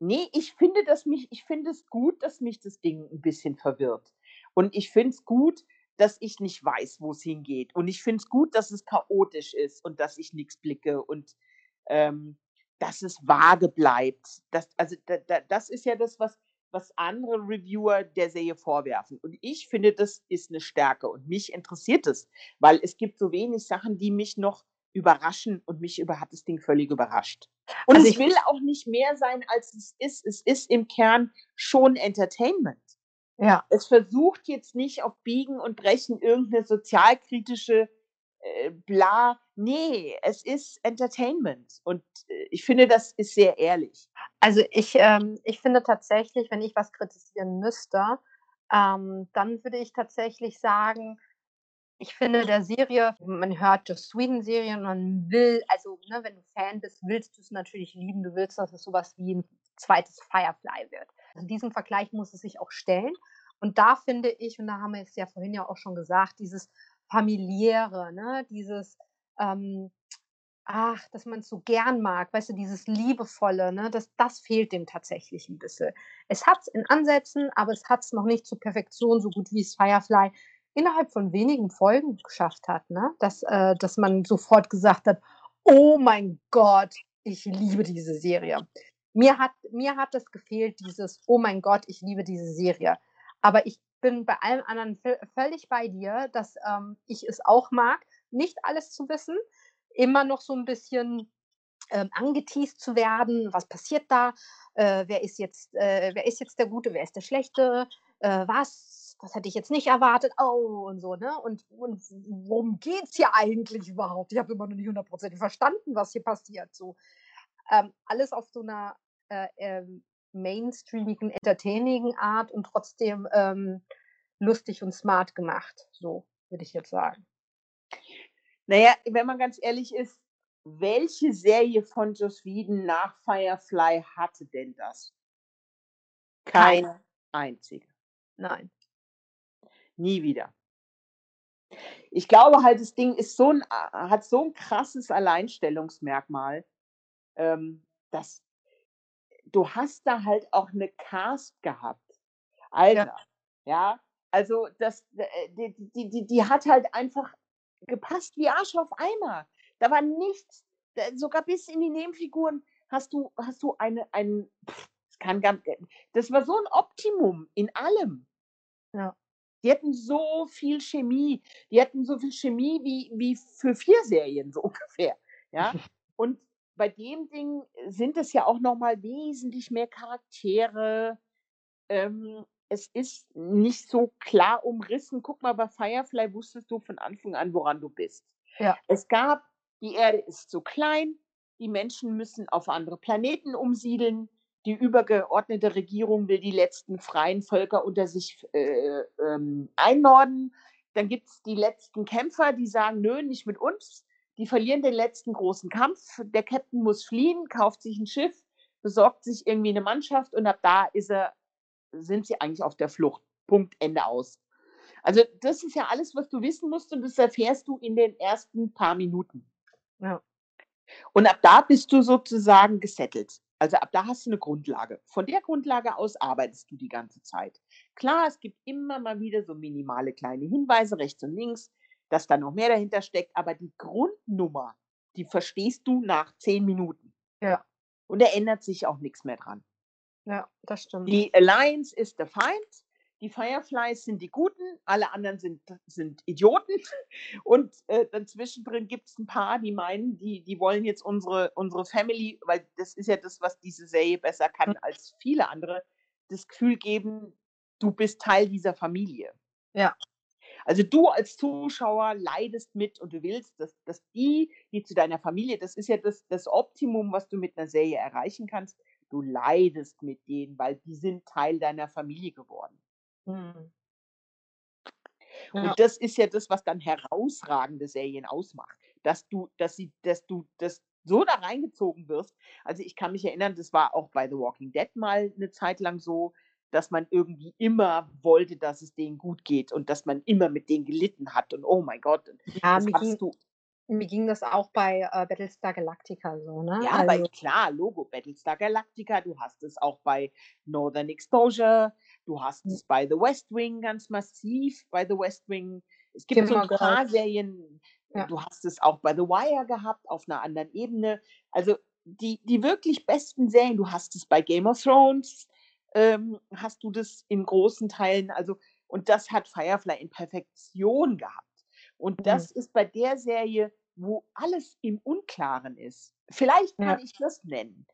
Ne, ich finde, dass mich ich finde es gut, dass mich das Ding 'n bisschen verwirrt. Und ich finde es gut, dass ich nicht weiß, wo's hingeht. Und ich finde es gut, dass es chaotisch ist und dass ich nix blicke und, ähm, dass es vage bleibt. Das also, da da das ist ja das, was was andere Reviewer der Serie vorwerfen. Und ich finde, das ist 'ne Stärke und mich interessiert es, weil es gibt so wenig Sachen, die mich noch überraschen und mich über hat das Ding völlig überrascht. Und Also, es ich will auch nicht mehr sein, als es ist. Es ist im Kern schon Entertainment. Ja. Es versucht jetzt nicht auf Biegen und Brechen irgend 'ne sozialkritische, äh, bla ne, es ist Entertainment. Und, äh, ich finde, das ist sehr ehrlich. Also, ich ähm, ich finde tatsächlich, wenn ich was kritisieren müsste, ähm, dann würde ich tatsächlich sagen, Ich finde der Serie man hört Joss Whedon-Serien, man will also, ne, wenn du Fan bist, willst du's natürlich lieben. Du willst, dass es so was wie 'n zweites Firefly wird. Also, diesen Vergleich muss es sich auch stellen. Und da finde ich und da haben wir es ja vorhin ja auch schon gesagt, dieses Familiäre, ne, dieses, ähm, ach, dass man's so gern mag, weißt du, dieses Liebevolle, ne, das das fehlt dem tatsächlich 'n bisschen. Es hat's in Ansätzen, aber es hat's noch nicht zur Perfektion, so gut wie's Firefly innerhalb von wenigen Folgen geschafft hat, ne? Dass äh, dass man sofort gesagt hat: „Oh mein Gott, ich liebe diese Serie.“ Mir hat mir hat es gefehlt, dieses: „Oh mein Gott, ich liebe diese Serie.“ Aber ich bin bei allem anderen vö völlig bei dir, dass, ähm, ich es auch mag, nicht alles zu wissen, immer noch so 'n bisschen, ähm, angeteast zu werden. Was passiert da? Äh, wer ist jetzt äh, wer ist jetzt der Gute, wer ist der Schlechte? Äh, was was hätte ich jetzt nicht erwartet? Oh, und so, ne? Und und worum geht's hier eigentlich überhaupt? Ich habe immer noch nicht hundertprozentig verstanden, was hier passiert, so. Ähm, alles auf so 'ner, äh, ähm, mainstreamigen, entertainigen Art und trotzdem, ähm, lustig und smart gemacht, so, würde ich jetzt sagen. Na ja, wenn man ganz ehrlich ist, welche Serie von Joss Whedon nach Firefly hatte denn das? Keine. Keine einzige. Nein. Nie wieder. Ich glaube halt, das Ding ist so 'n a hat so 'n krasses Alleinstellungsmerkmal, ähm, dass du hast da halt auch 'ne Cast gehabt. Ja. Alter, ja? Also, das äh, die die die die hat halt einfach gepasst wie Arsch auf Eimer. Da war nichts sogar bis in die Nebenfiguren hast du hast du eine ein es kann gar äh, das war so 'n Optimum in allem. Ja. Die hatten so viel Chemie. Die hatten so viel Chemie wie wie für 4 Serien so ungefähr, ja? Und bei dem Ding sind es ja auch noch mal wesentlich mehr Charaktere. Ähm, es ist nicht so klar umrissen. Guck mal, bei Firefly wusstest du von Anfang an, woran du bist. Ja. Es gab die Erde ist zu klein, die Menschen müssen auf andere Planeten umsiedeln, die übergeordnete Regierung will die letzten freien Völker unter sich äh, ähm, einnorden. Dann gibt's die letzten Kämpfer, die sagen: „Nö, nicht mit uns.“ Die verlieren den letzten großen Kampf. Der Käpt'n muss fliehen, kauft sich 'n Schiff, besorgt sich irgendwie 'ne Mannschaft und ab da ist er sind sie eigentlich auf der Flucht. Punkt, Ende, aus. Also, das ist ja alles, was du wissen musst und das erfährst du in den ersten paar Minuten. Ja. Und ab da bist du sozusagen gesettelt. Also, ab da hast du 'ne Grundlage. Von der Grundlage aus arbeitest du die ganze Zeit. Klar, es gibt immer mal wieder so minimale kleine Hinweise rechts und links, dass da noch mehr dahinter steckt, aber die Grundnummer, die verstehst du nach 10 Minuten. Ja. Und da ändert sich auch nix mehr dran. Ja, das stimmt. Die Alliance ist der Feind, die Fireflies sind die Guten, alle anderen sind sind Idioten und, äh, dann zwischendrin gibt's 'n paar, die meinen, die die wollen jetzt unsere unsere Family weil das ist ja das, was diese Serie besser Hm. kann als viele andere, das Gefühl geben, du bist Teil dieser Familie. Ja. Also, du als Zuschauer leidest mit und du willst, dass dass die, die zu deiner Familie das ist ja das das Optimum, was du mit 'ner Serie erreichen kannst. Du leidest mit denen, weil die sind Teil deiner Familie geworden. Mhm. Und Ja. das ist ja das, was dann herausragende Serien ausmacht, dass du dass sie dass du dass so da reingezogen wirst. Also, ich kann mich erinnern, das war auch bei The Walking Dead mal 'ne Zeit lang so, dass man irgendwie immer wollte, dass es denen gut geht und dass man immer mit denen gelitten hat und oh mein Gott, Ja, das mir ging hattest du mir ging das auch bei, äh, Battlestar Galactica so, ne? Ja, Also klar, Logo, Battlestar Galactica, du hast es auch bei Northern Exposure, du hast Hm. es bei The West Wing ganz massiv bei The West Wing. Es gibt so 'n Gilmore Girls. paar Serien, Ja. du hast es auch bei The Wire gehabt auf 'ner anderen Ebene. Also, die die wirklich besten Serien du hast es bei Game of Thrones, ähm, hast du das in großen Teilen, also und das hat Firefly in Perfektion gehabt. Und Mhm. das ist bei der Serie, wo alles im Unklaren ist. Vielleicht Ja. kann ich das nennen.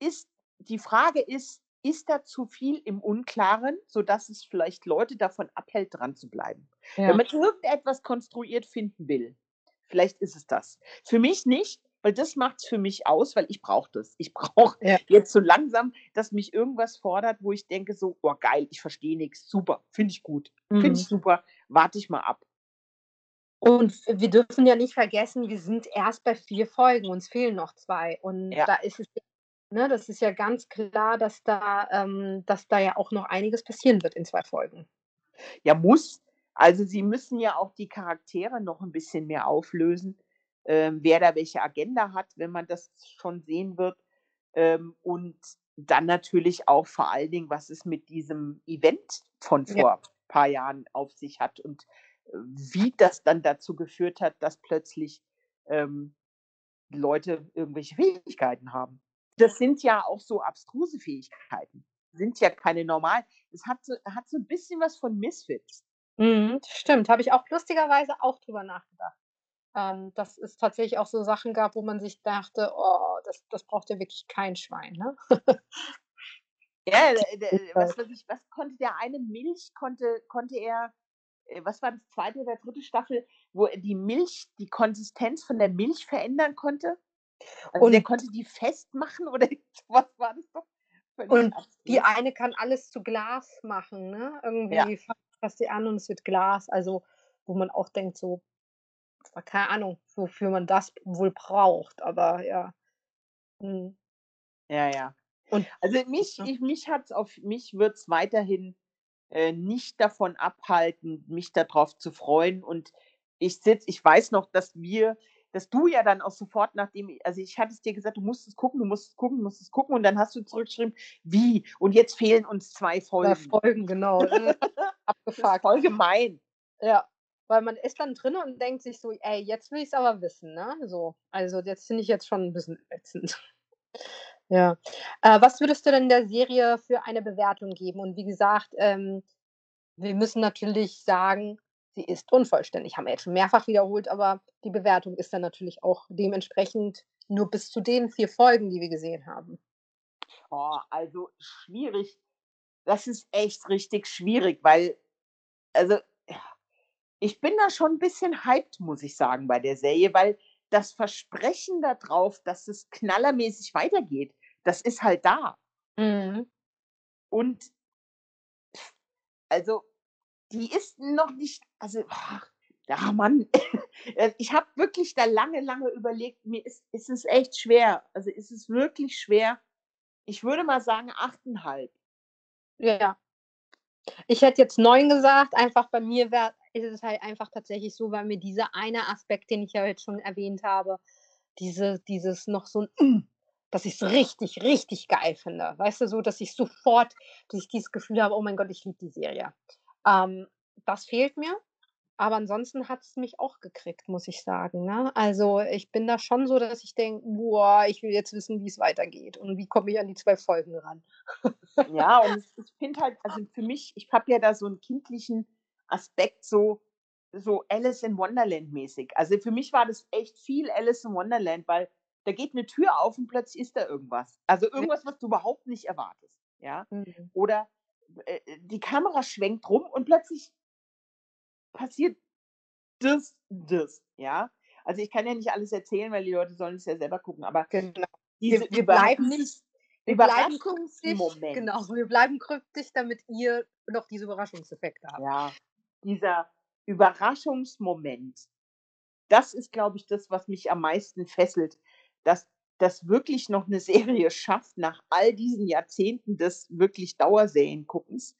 Ist die Frage ist, ist da zu viel im Unklaren, sodass es vielleicht Leute davon abhält, dran zu bleiben? Wenn Ja. man irgendetwas konstruiert finden will, vielleicht ist es das. Für mich nicht, weil das macht's für mich aus, weil ich brauche das. Ich brauche Ja. jetzt so langsam, dass mich irgendwas fordert, wo ich denke so: „Oh geil, ich verstehe nix. Super, finde ich gut. Finde ich Mhm. super. Warte ich mal ab.“ Und wir dürfen ja nicht vergessen, wir sind erst bei 4 Folgen, uns fehlen noch 2. Und Ja. da ist es ja ne, das ist ja ganz klar, dass da ähm, dass da ja auch noch einiges passieren wird in 2 Folgen. Ja, muss. Also, sie müssen ja auch die Charaktere noch 'n bisschen mehr auflösen, ähm, wer da welche Agenda hat, wenn man das schon sehen wird. Ähm, und dann natürlich auch vor allen Dingen, was es mit diesem Event von Ja. vor paar Jahren auf sich hat und, äh, wie das dann dazu geführt hat, dass plötzlich, ähm, Leute irgendwelche Fähigkeiten haben. Das sind ja auch so abstruse Fähigkeiten. Sind ja keine normalen. Es hat so hat so 'n bisschen was von Misfits. Mhm, stimmt, habe ich auch lustigerweise auch drüber nachgedacht. Ähm, dass es tatsächlich auch so Sachen gab, wo man sich dachte: „Oh, das das braucht ja wirklich kein Schwein“, ne? Ja, was weiß ich, was konnte der eine Milch konnte konnte er äh, was war das 2. oder 3. Staffel, wo er die Milch die Konsistenz von der Milch verändern konnte? Also, Und konnte die festmachen oder was war das doch? Und die abstrus. eine kann alles zu Glas machen, ne? Ja. Irgendwie fasst fasst sie an und es wird Glas. Also, wo man auch denkt so keine Ahnung, wofür man das wohl braucht, aber ja. Mhm. Ja, ja. Und Also, mich ne? ich mich hat's auf mich wird's weiterhin, äh, nicht davon abhalten, mich da drauf zu freuen. Und ich sitze ich weiß noch, dass wir dass du ja dann auch sofort nachdem also, ich hatte es dir gesagt: „Du musst es gucken, du musst es gucken, du musst es gucken.“ Und dann hast du zurückgeschrieben: „Wie? Und jetzt fehlen uns 2 2 Folgen.“ Folgen, genau. Ist abgefuckt. voll gemein. Ja, weil man ist dann drin und denkt sich so: „Ey, jetzt will ich's aber wissen“, ne, so. Also, das finde ich jetzt schon 'n bisschen ätzend. Ja. Äh, was würdest du denn der Serie für eine Bewertung geben? Und wie gesagt, ähm, wir müssen natürlich sagen, sie ist unvollständig. Haben wir jetzt schon mehrfach wiederholt, aber die Bewertung ist dann natürlich auch dementsprechend nur bis zu den 4 Folgen, die wir gesehen haben. Oh, also, schwierig. Das ist echt richtig schwierig, weil also, ich bin da schon 'n bisschen hyped, muss ich sagen, bei der Serie, weil das Versprechen da drauf, dass es knallermäßig weitergeht, das ist halt da. Mhm. Und also, die ist noch nicht also, ja, Mann. Äh, ich habe wirklich da lange, lange überlegt. Mir ist ist es echt schwer. Also, ist es wirklich schwer. Ich würde mal sagen 8,5. Ja. Ich hätte jetzt 9 gesagt, einfach bei mir wäre ist es halt einfach tatsächlich so, weil mir dieser eine Aspekt, den ich ja jetzt schon erwähnt habe, diese dieses noch so 'n dass ich's richtig, richtig geil finde. Weißt du, so, dass ich sofort dass ich dieses Gefühl habe: „Oh mein Gott, ich liebe die Serie.“ Ähm, das fehlt mir, aber ansonsten hat's mich auch gekriegt, muss ich sagen, ne? Also, ich bin da schon so, dass ich denke: „Boah, ich will jetzt wissen, wie's weitergeht und wie komme ich an die 2 Folgen ran?“ Ja, und ich ich finde halt also, für mich ich habe ja da so 'n kindlichen Aspekt, so so Alice in Wonderland mäßig. Also, für mich war das echt viel Alice in Wonderland, weil da geht 'ne Tür auf und plötzlich ist da irgendwas. Also, irgendwas, was du überhaupt nicht erwartest, ja? Mhm. Oder, äh, äh, die Kamera schwenkt rum und plötzlich passiert das, das, ja? Also, ich kann ja nicht alles erzählen, weil die Leute sollen es ja selber gucken, aber Genau. diese Wir wir bleiben nicht wir bleiben kryptisch genau, wir bleiben kryptisch, damit ihr noch diese Überraschungseffekte habt. Ja, dieser Überraschungsmoment, das ist, glaube ich, das, was mich am meisten fesselt, dass dass wirklich noch 'ne Serie schafft, nach all diesen Jahrzehnten des wirklich Dauerserien-Guckens,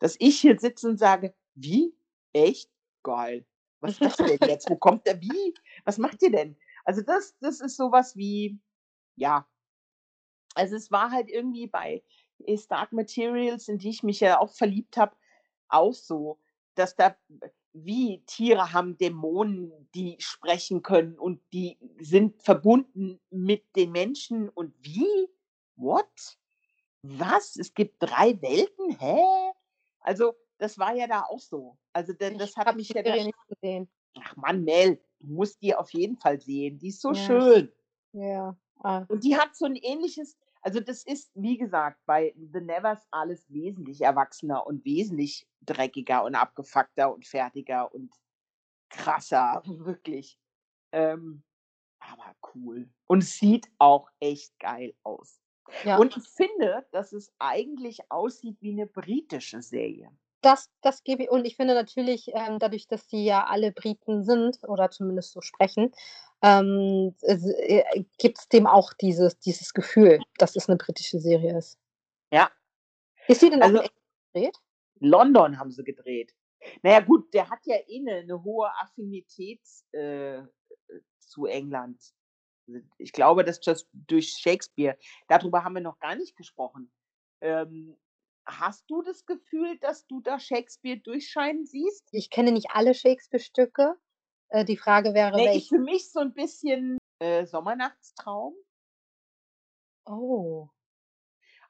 dass ich hier sitze und sage: „Wie? Echt? Geil. Was ist das denn jetzt? Wo kommt der wie? Was macht ihr denn?“ Also, das das ist so was wie ja. Also, es war halt irgendwie bei, Dark Materials, in die ich mich ja auch verliebt habe, auch so, dass da wie Tiere haben Dämonen, die sprechen können und die sind verbunden mit den Menschen und wie? What? Was? Es gibt 3 Welten? Hä? Also, das war ja da auch so. Also, Ich das hat mich ja da nicht gesehen. ach Mann, Mel, du musst die auf jeden Fall sehen. Die ist so Ja. schön. Ja, ah. Und die hat so 'n ähnliches also, das ist, wie gesagt, bei The Nevers alles wesentlich erwachsener und wesentlich dreckiger und abgefuckter und fertiger und krasser, wirklich. Ähm, aber cool. Und sieht auch echt geil aus. Ja. Und ich finde, dass es eigentlich aussieht wie 'ne britische Serie. Das das gebe i und ich finde natürlich, ähm, dadurch, dass die ja alle Briten sind oder zumindest so sprechen, ähm, s äh, gibt's dem auch dieses dieses Gefühl, dass es 'ne britische Serie ist. Ja. Ist die denn auch in Also England gedreht? London haben sie gedreht. Na ja gut, der hat ja eh 'ne 'ne hohe Affinität, äh, äh, zu England. Äh, ich glaube, dass das durch Shakespeare dadrüber haben wir noch gar nicht gesprochen. Ähm, hast du das Gefühl, dass du da Shakespeare durchscheinen siehst? Ich kenne nicht alle Shakespeare-Stücke. Äh, die Frage wäre, Ne, ich welche. für mich so 'n bisschen, äh, Sommernachtstraum. Oh.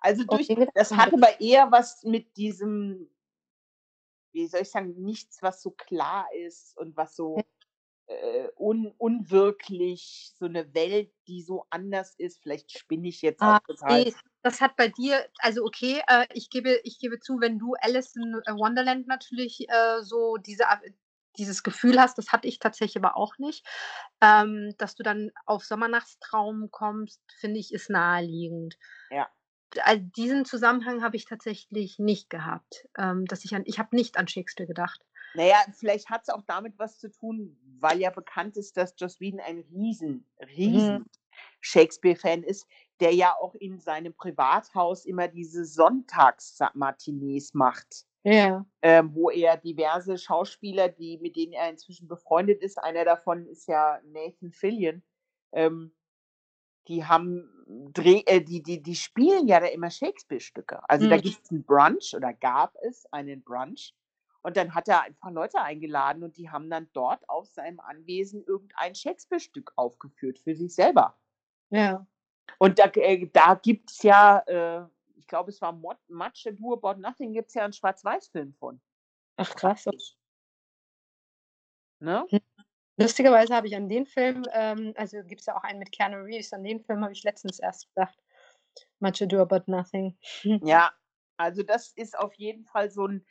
Also, durch Okay. das hat aber eher was mit diesem wie soll ich sagen, nichts, was so klar ist und was so, äh, un unwirklich, so 'ne Welt, die so anders ist. Vielleicht spinne ich jetzt auch Ah, total. ne, das hat bei dir also, okay, äh, ich gebe ich gebe zu, wenn du Alice in, äh, Wonderland natürlich, äh, so diese dieses Gefühl hast, das hatte ich tatsächlich aber auch nicht. Ähm, dass du dann auf Sommernachtstraum kommst, finde ich, ist naheliegend. Ja. D al diesen Zusammenhang habe ich tatsächlich nicht gehabt, ähm, dass ich an ich habe nicht an Shakespeare gedacht. Na ja, vielleicht hat's auch damit was zu tun, weil ja bekannt ist, dass Joss Whedon ein riesen, Mhm. riesen Shakespeare-Fan ist, der ja auch in seinem Privathaus immer diese Sonntags-Sa Matinees macht, Ja. ähm, wo er diverse Schauspieler, die mit denen er inzwischen befreundet ist einer davon ist ja Nathan Fillion, ähm, die haben Dreh äh, die die die spielen ja da immer Shakespeare-Stücke. Also, da Mhm. gibt's 'n Brunch oder gab es einen Brunch und dann hat er einfach Leute eingeladen und die haben dann dort auf seinem Anwesen irgendein Shakespeare-Stück aufgeführt für sich selber. Ja. Und da äh, da gibt's ja, äh, glaube, es war Mot „Much Ado About Nothing“, gibt's ja 'n Schwarz-Weiß-Film von. Ach krass. Ne? Hm. Lustigerweise habe ich an den Film ähm, also, gibt's ja auch einen mit Keanu Reeves, an den Film habe ich letztens erst gedacht. „Much Ado About Nothing“. Ja, also, das ist auf jeden Fall so 'n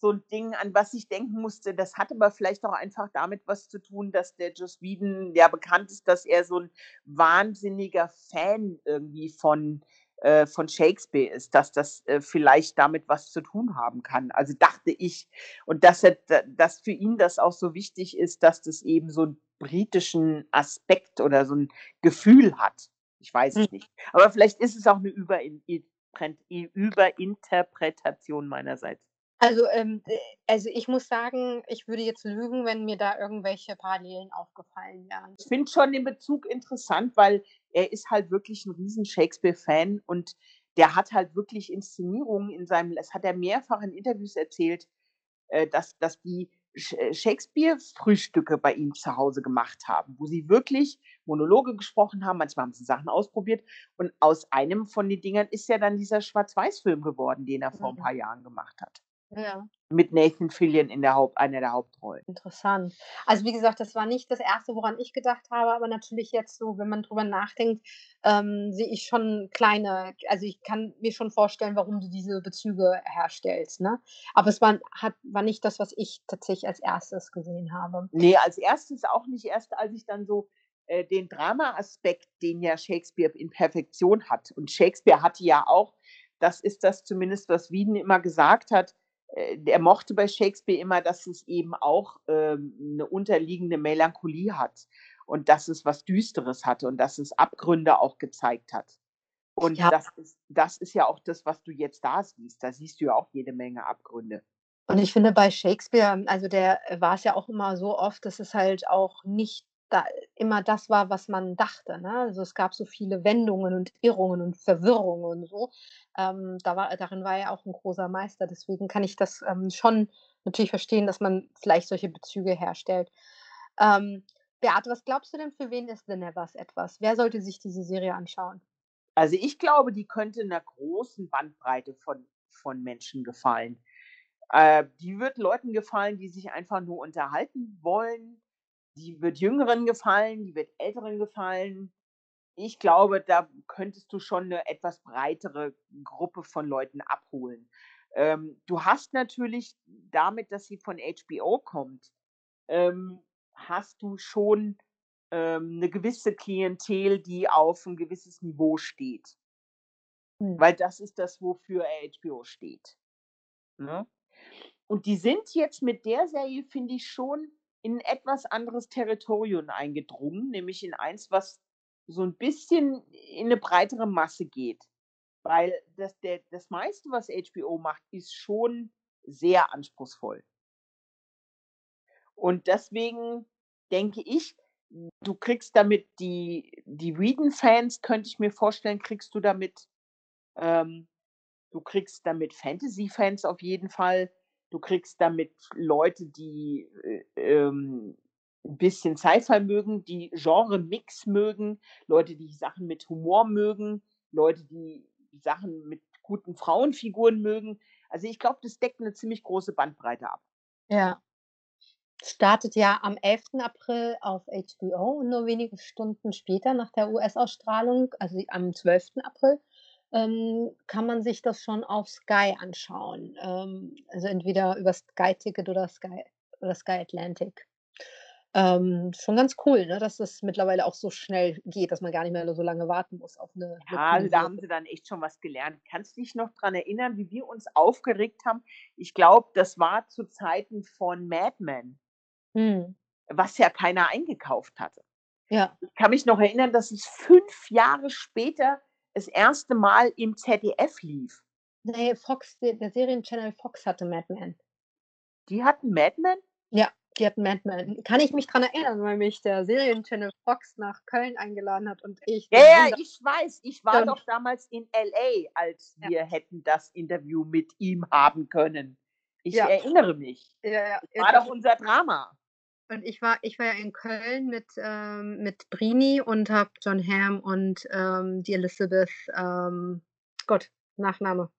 so 'n Ding, an was ich denken musste. Das hat aber vielleicht auch einfach damit was zu tun, dass der Joss Whedon ja bekannt ist, dass er so 'n wahnsinniger Fan irgendwie von äh, von Shakespeare ist, dass das, äh, vielleicht damit was zu tun haben kann. Also, dachte ich. Und dass er dass für ihn das auch so wichtig ist, dass das eben so 'n britischen Aspekt oder so 'n Gefühl hat. Ich weiß es nicht. Aber vielleicht ist es auch 'ne Überin Überinterpretation meinerseits. Also, ähm, äh also, ich muss sagen, ich würde jetzt lügen, wenn mir da irgendwelche Parallelen aufgefallen wären. Ich finde schon den Bezug interessant, weil er ist halt wirklich 'n riesen Shakespeare-Fan und der hat halt wirklich Inszenierungen in seinem das hat er mehrfach in Interviews erzählt, äh, dass dass die äh, Shakespeare-Frühstücke bei ihm zu Hause gemacht haben, wo sie wirklich Monologe gesprochen haben. Manchmal haben sie Sachen ausprobiert und aus einem von den Dingern ist ja dann dieser Schwarz-Weiß-Film geworden, den er vor 'n Mhm. paar Jahren gemacht hat. Ja. Mit Nathan Fillion in der Haupt einer der Hauptrollen. Interessant. Also, wie gesagt, das war nicht das 1., woran ich gedacht habe, aber natürlich jetzt so, wenn man drüber nachdenkt, ähm, sehe ich schon kleine also, ich kann mir schon vorstellen, warum du diese Bezüge herstellst, ne? Aber es war hat war nicht das, was ich tatsächlich als 1. gesehen habe. Ne, als 1. auch nicht. Erst als ich dann so, äh, den Drama-Aspekt, den ja Shakespeare in Perfektion hat und Shakespeare hatte ja auch das ist das zumindest, was Whedon immer gesagt hat, äh, der mochte bei Shakespeare immer, dass es eben auch, ähm, 'ne unterliegende Melancholie hat und dass es was Düsteres hatte und dass es Abgründe auch gezeigt hat. Und Ja. das ist das ist ja auch das, was du jetzt da siehst. Da siehst du ja auch jede Menge Abgründe. Und ich finde bei Shakespeare also, der war es ja auch immer so oft, dass es halt auch nicht da immer das war, was man dachte, ne? Also, es gab so viele Wendungen und Irrungen und Verwirrungen und so. Ähm, da war darin war er auch 'n großer Meister. Deswegen kann ich das, ähm, schon natürlich verstehen, dass man vielleicht solche Bezüge herstellt. Ähm, Beate, was glaubst du denn, für wen ist „The Nevers“ etwas? Wer sollte sich diese Serie anschauen? Also, ich glaube, die könnte 'ner großen Bandbreite von von Menschen gefallen. Äh, die wird Leuten gefallen, die sich einfach nur unterhalten wollen. Die wird Jüngeren gefallen, die wird Älteren gefallen. Ich glaube, da könntest du schon 'ne etwas breitere Gruppe von Leuten abholen. Ähm, du hast natürlich damit, dass sie von HBO kommt, ähm, hast du schon, ähm, 'ne gewisse Klientel, die auf 'n gewisses Niveau steht. Hm. Weil das ist das, wofür HBO steht, ne? und die sind jetzt mit der Serie, finde ich, schon in etwas anderes Territorium eingedrungen, nämlich in eins, was so ein bisschen in eine breitere Masse geht. Weil das, der, das meiste, was HBO macht, ist schon sehr anspruchsvoll. Und deswegen denke ich, du kriegst damit die, die Whedon-Fans, könnte ich mir vorstellen, kriegst du damit, ähm, du kriegst damit Fantasy-Fans auf jeden Fall, du kriegst damit Leute, die äh, ähm, ein bisschen Sci-Fi mögen, die Genre-Mix mögen, Leute, die Sachen mit Humor mögen, Leute, die Sachen mit guten Frauenfiguren mögen. Also ich glaube, das deckt eine ziemlich große Bandbreite ab. Ja. Startet ja am 11. April auf HBO und nur wenige Stunden später nach der US-Ausstrahlung, also am 12. April, ähm, kann man sich das schon auf Sky anschauen. Ähm, also entweder über Sky-Ticket oder Sky, oder Sky Atlantic. Ähm, schon ganz cool, ne, dass das mittlerweile auch so schnell geht, dass man gar nicht mehr so lange warten muss auf eine. Ja, also da haben sie dann echt schon was gelernt. Kannst du dich noch daran erinnern, wie wir uns aufgeregt haben? Ich glaube, das war zu Zeiten von Mad Men, Mhm. was ja keiner eingekauft hatte. Ja. Ich kann mich noch erinnern, dass es fünf Jahre später das erste Mal im ZDF lief. Ne, Fox, der, Serienchannel Fox hatte Mad Men. Die hatten Mad Men? Ja, die hatten Mad Men. Kann ich mich dran erinnern, weil mich der Serienchannel Fox nach Köln eingeladen hat und ich. Ja, ja, ich weiß. Ich war doch damals in LA, als Ja. wir hätten das Interview mit ihm haben können. Ich Ja. erinnere mich. Ja, ja. War doch unser Drama. Und ich war, ich war ja in Köln mit, ähm, mit Brini und habe John Hamm und ähm, die Elizabeth, ähm, Gott, Nachname,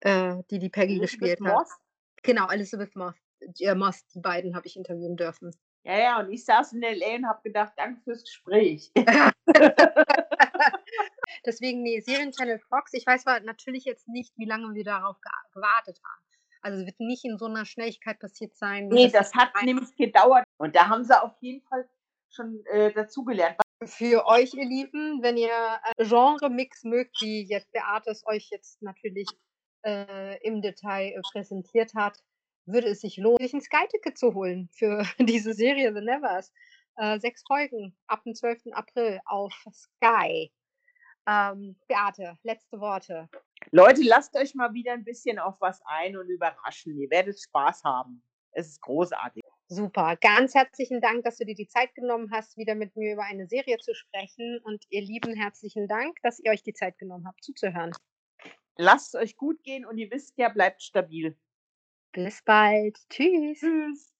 äh, die die Peggy Elizabeth gespielt hat. Moss? Genau, Elizabeth Moss, äh, Moss die beiden habe ich interviewen dürfen. Ja, ja, und ich saß in LA und habe gedacht, danke fürs Gespräch. Deswegen, nee, Serienchannel Fox. Ich weiß natürlich jetzt nicht, wie lange wir darauf ge- gewartet haben. Also es wird nicht in so einer Schnelligkeit passiert sein. Nee, das hat ein- nämlich gedauert. Und da haben sie auf jeden Fall schon äh, dazugelernt. für euch, ihr Lieben, wenn ihr äh, Genre-Mix mögt, wie jetzt Beate es euch jetzt natürlich äh, im Detail äh, präsentiert hat, würde es sich lohnen, sich ein Sky-Ticket zu holen für diese Serie The Nevers. Äh, sechs Folgen ab dem 12. April auf Sky. Ähm, Beate, letzte Worte. Leute, lasst euch mal wieder ein bisschen auf was ein und überraschen. Ihr werdet Spaß haben. Es ist großartig. Super. Ganz herzlichen Dank, dass du dir die Zeit genommen hast, wieder mit mir über eine Serie zu sprechen. Und ihr Lieben, herzlichen Dank, dass ihr euch die Zeit genommen habt, zuzuhören. Lasst es euch gut gehen und ihr wisst ja, bleibt stabil. Bis bald. Tschüss. Tschüss.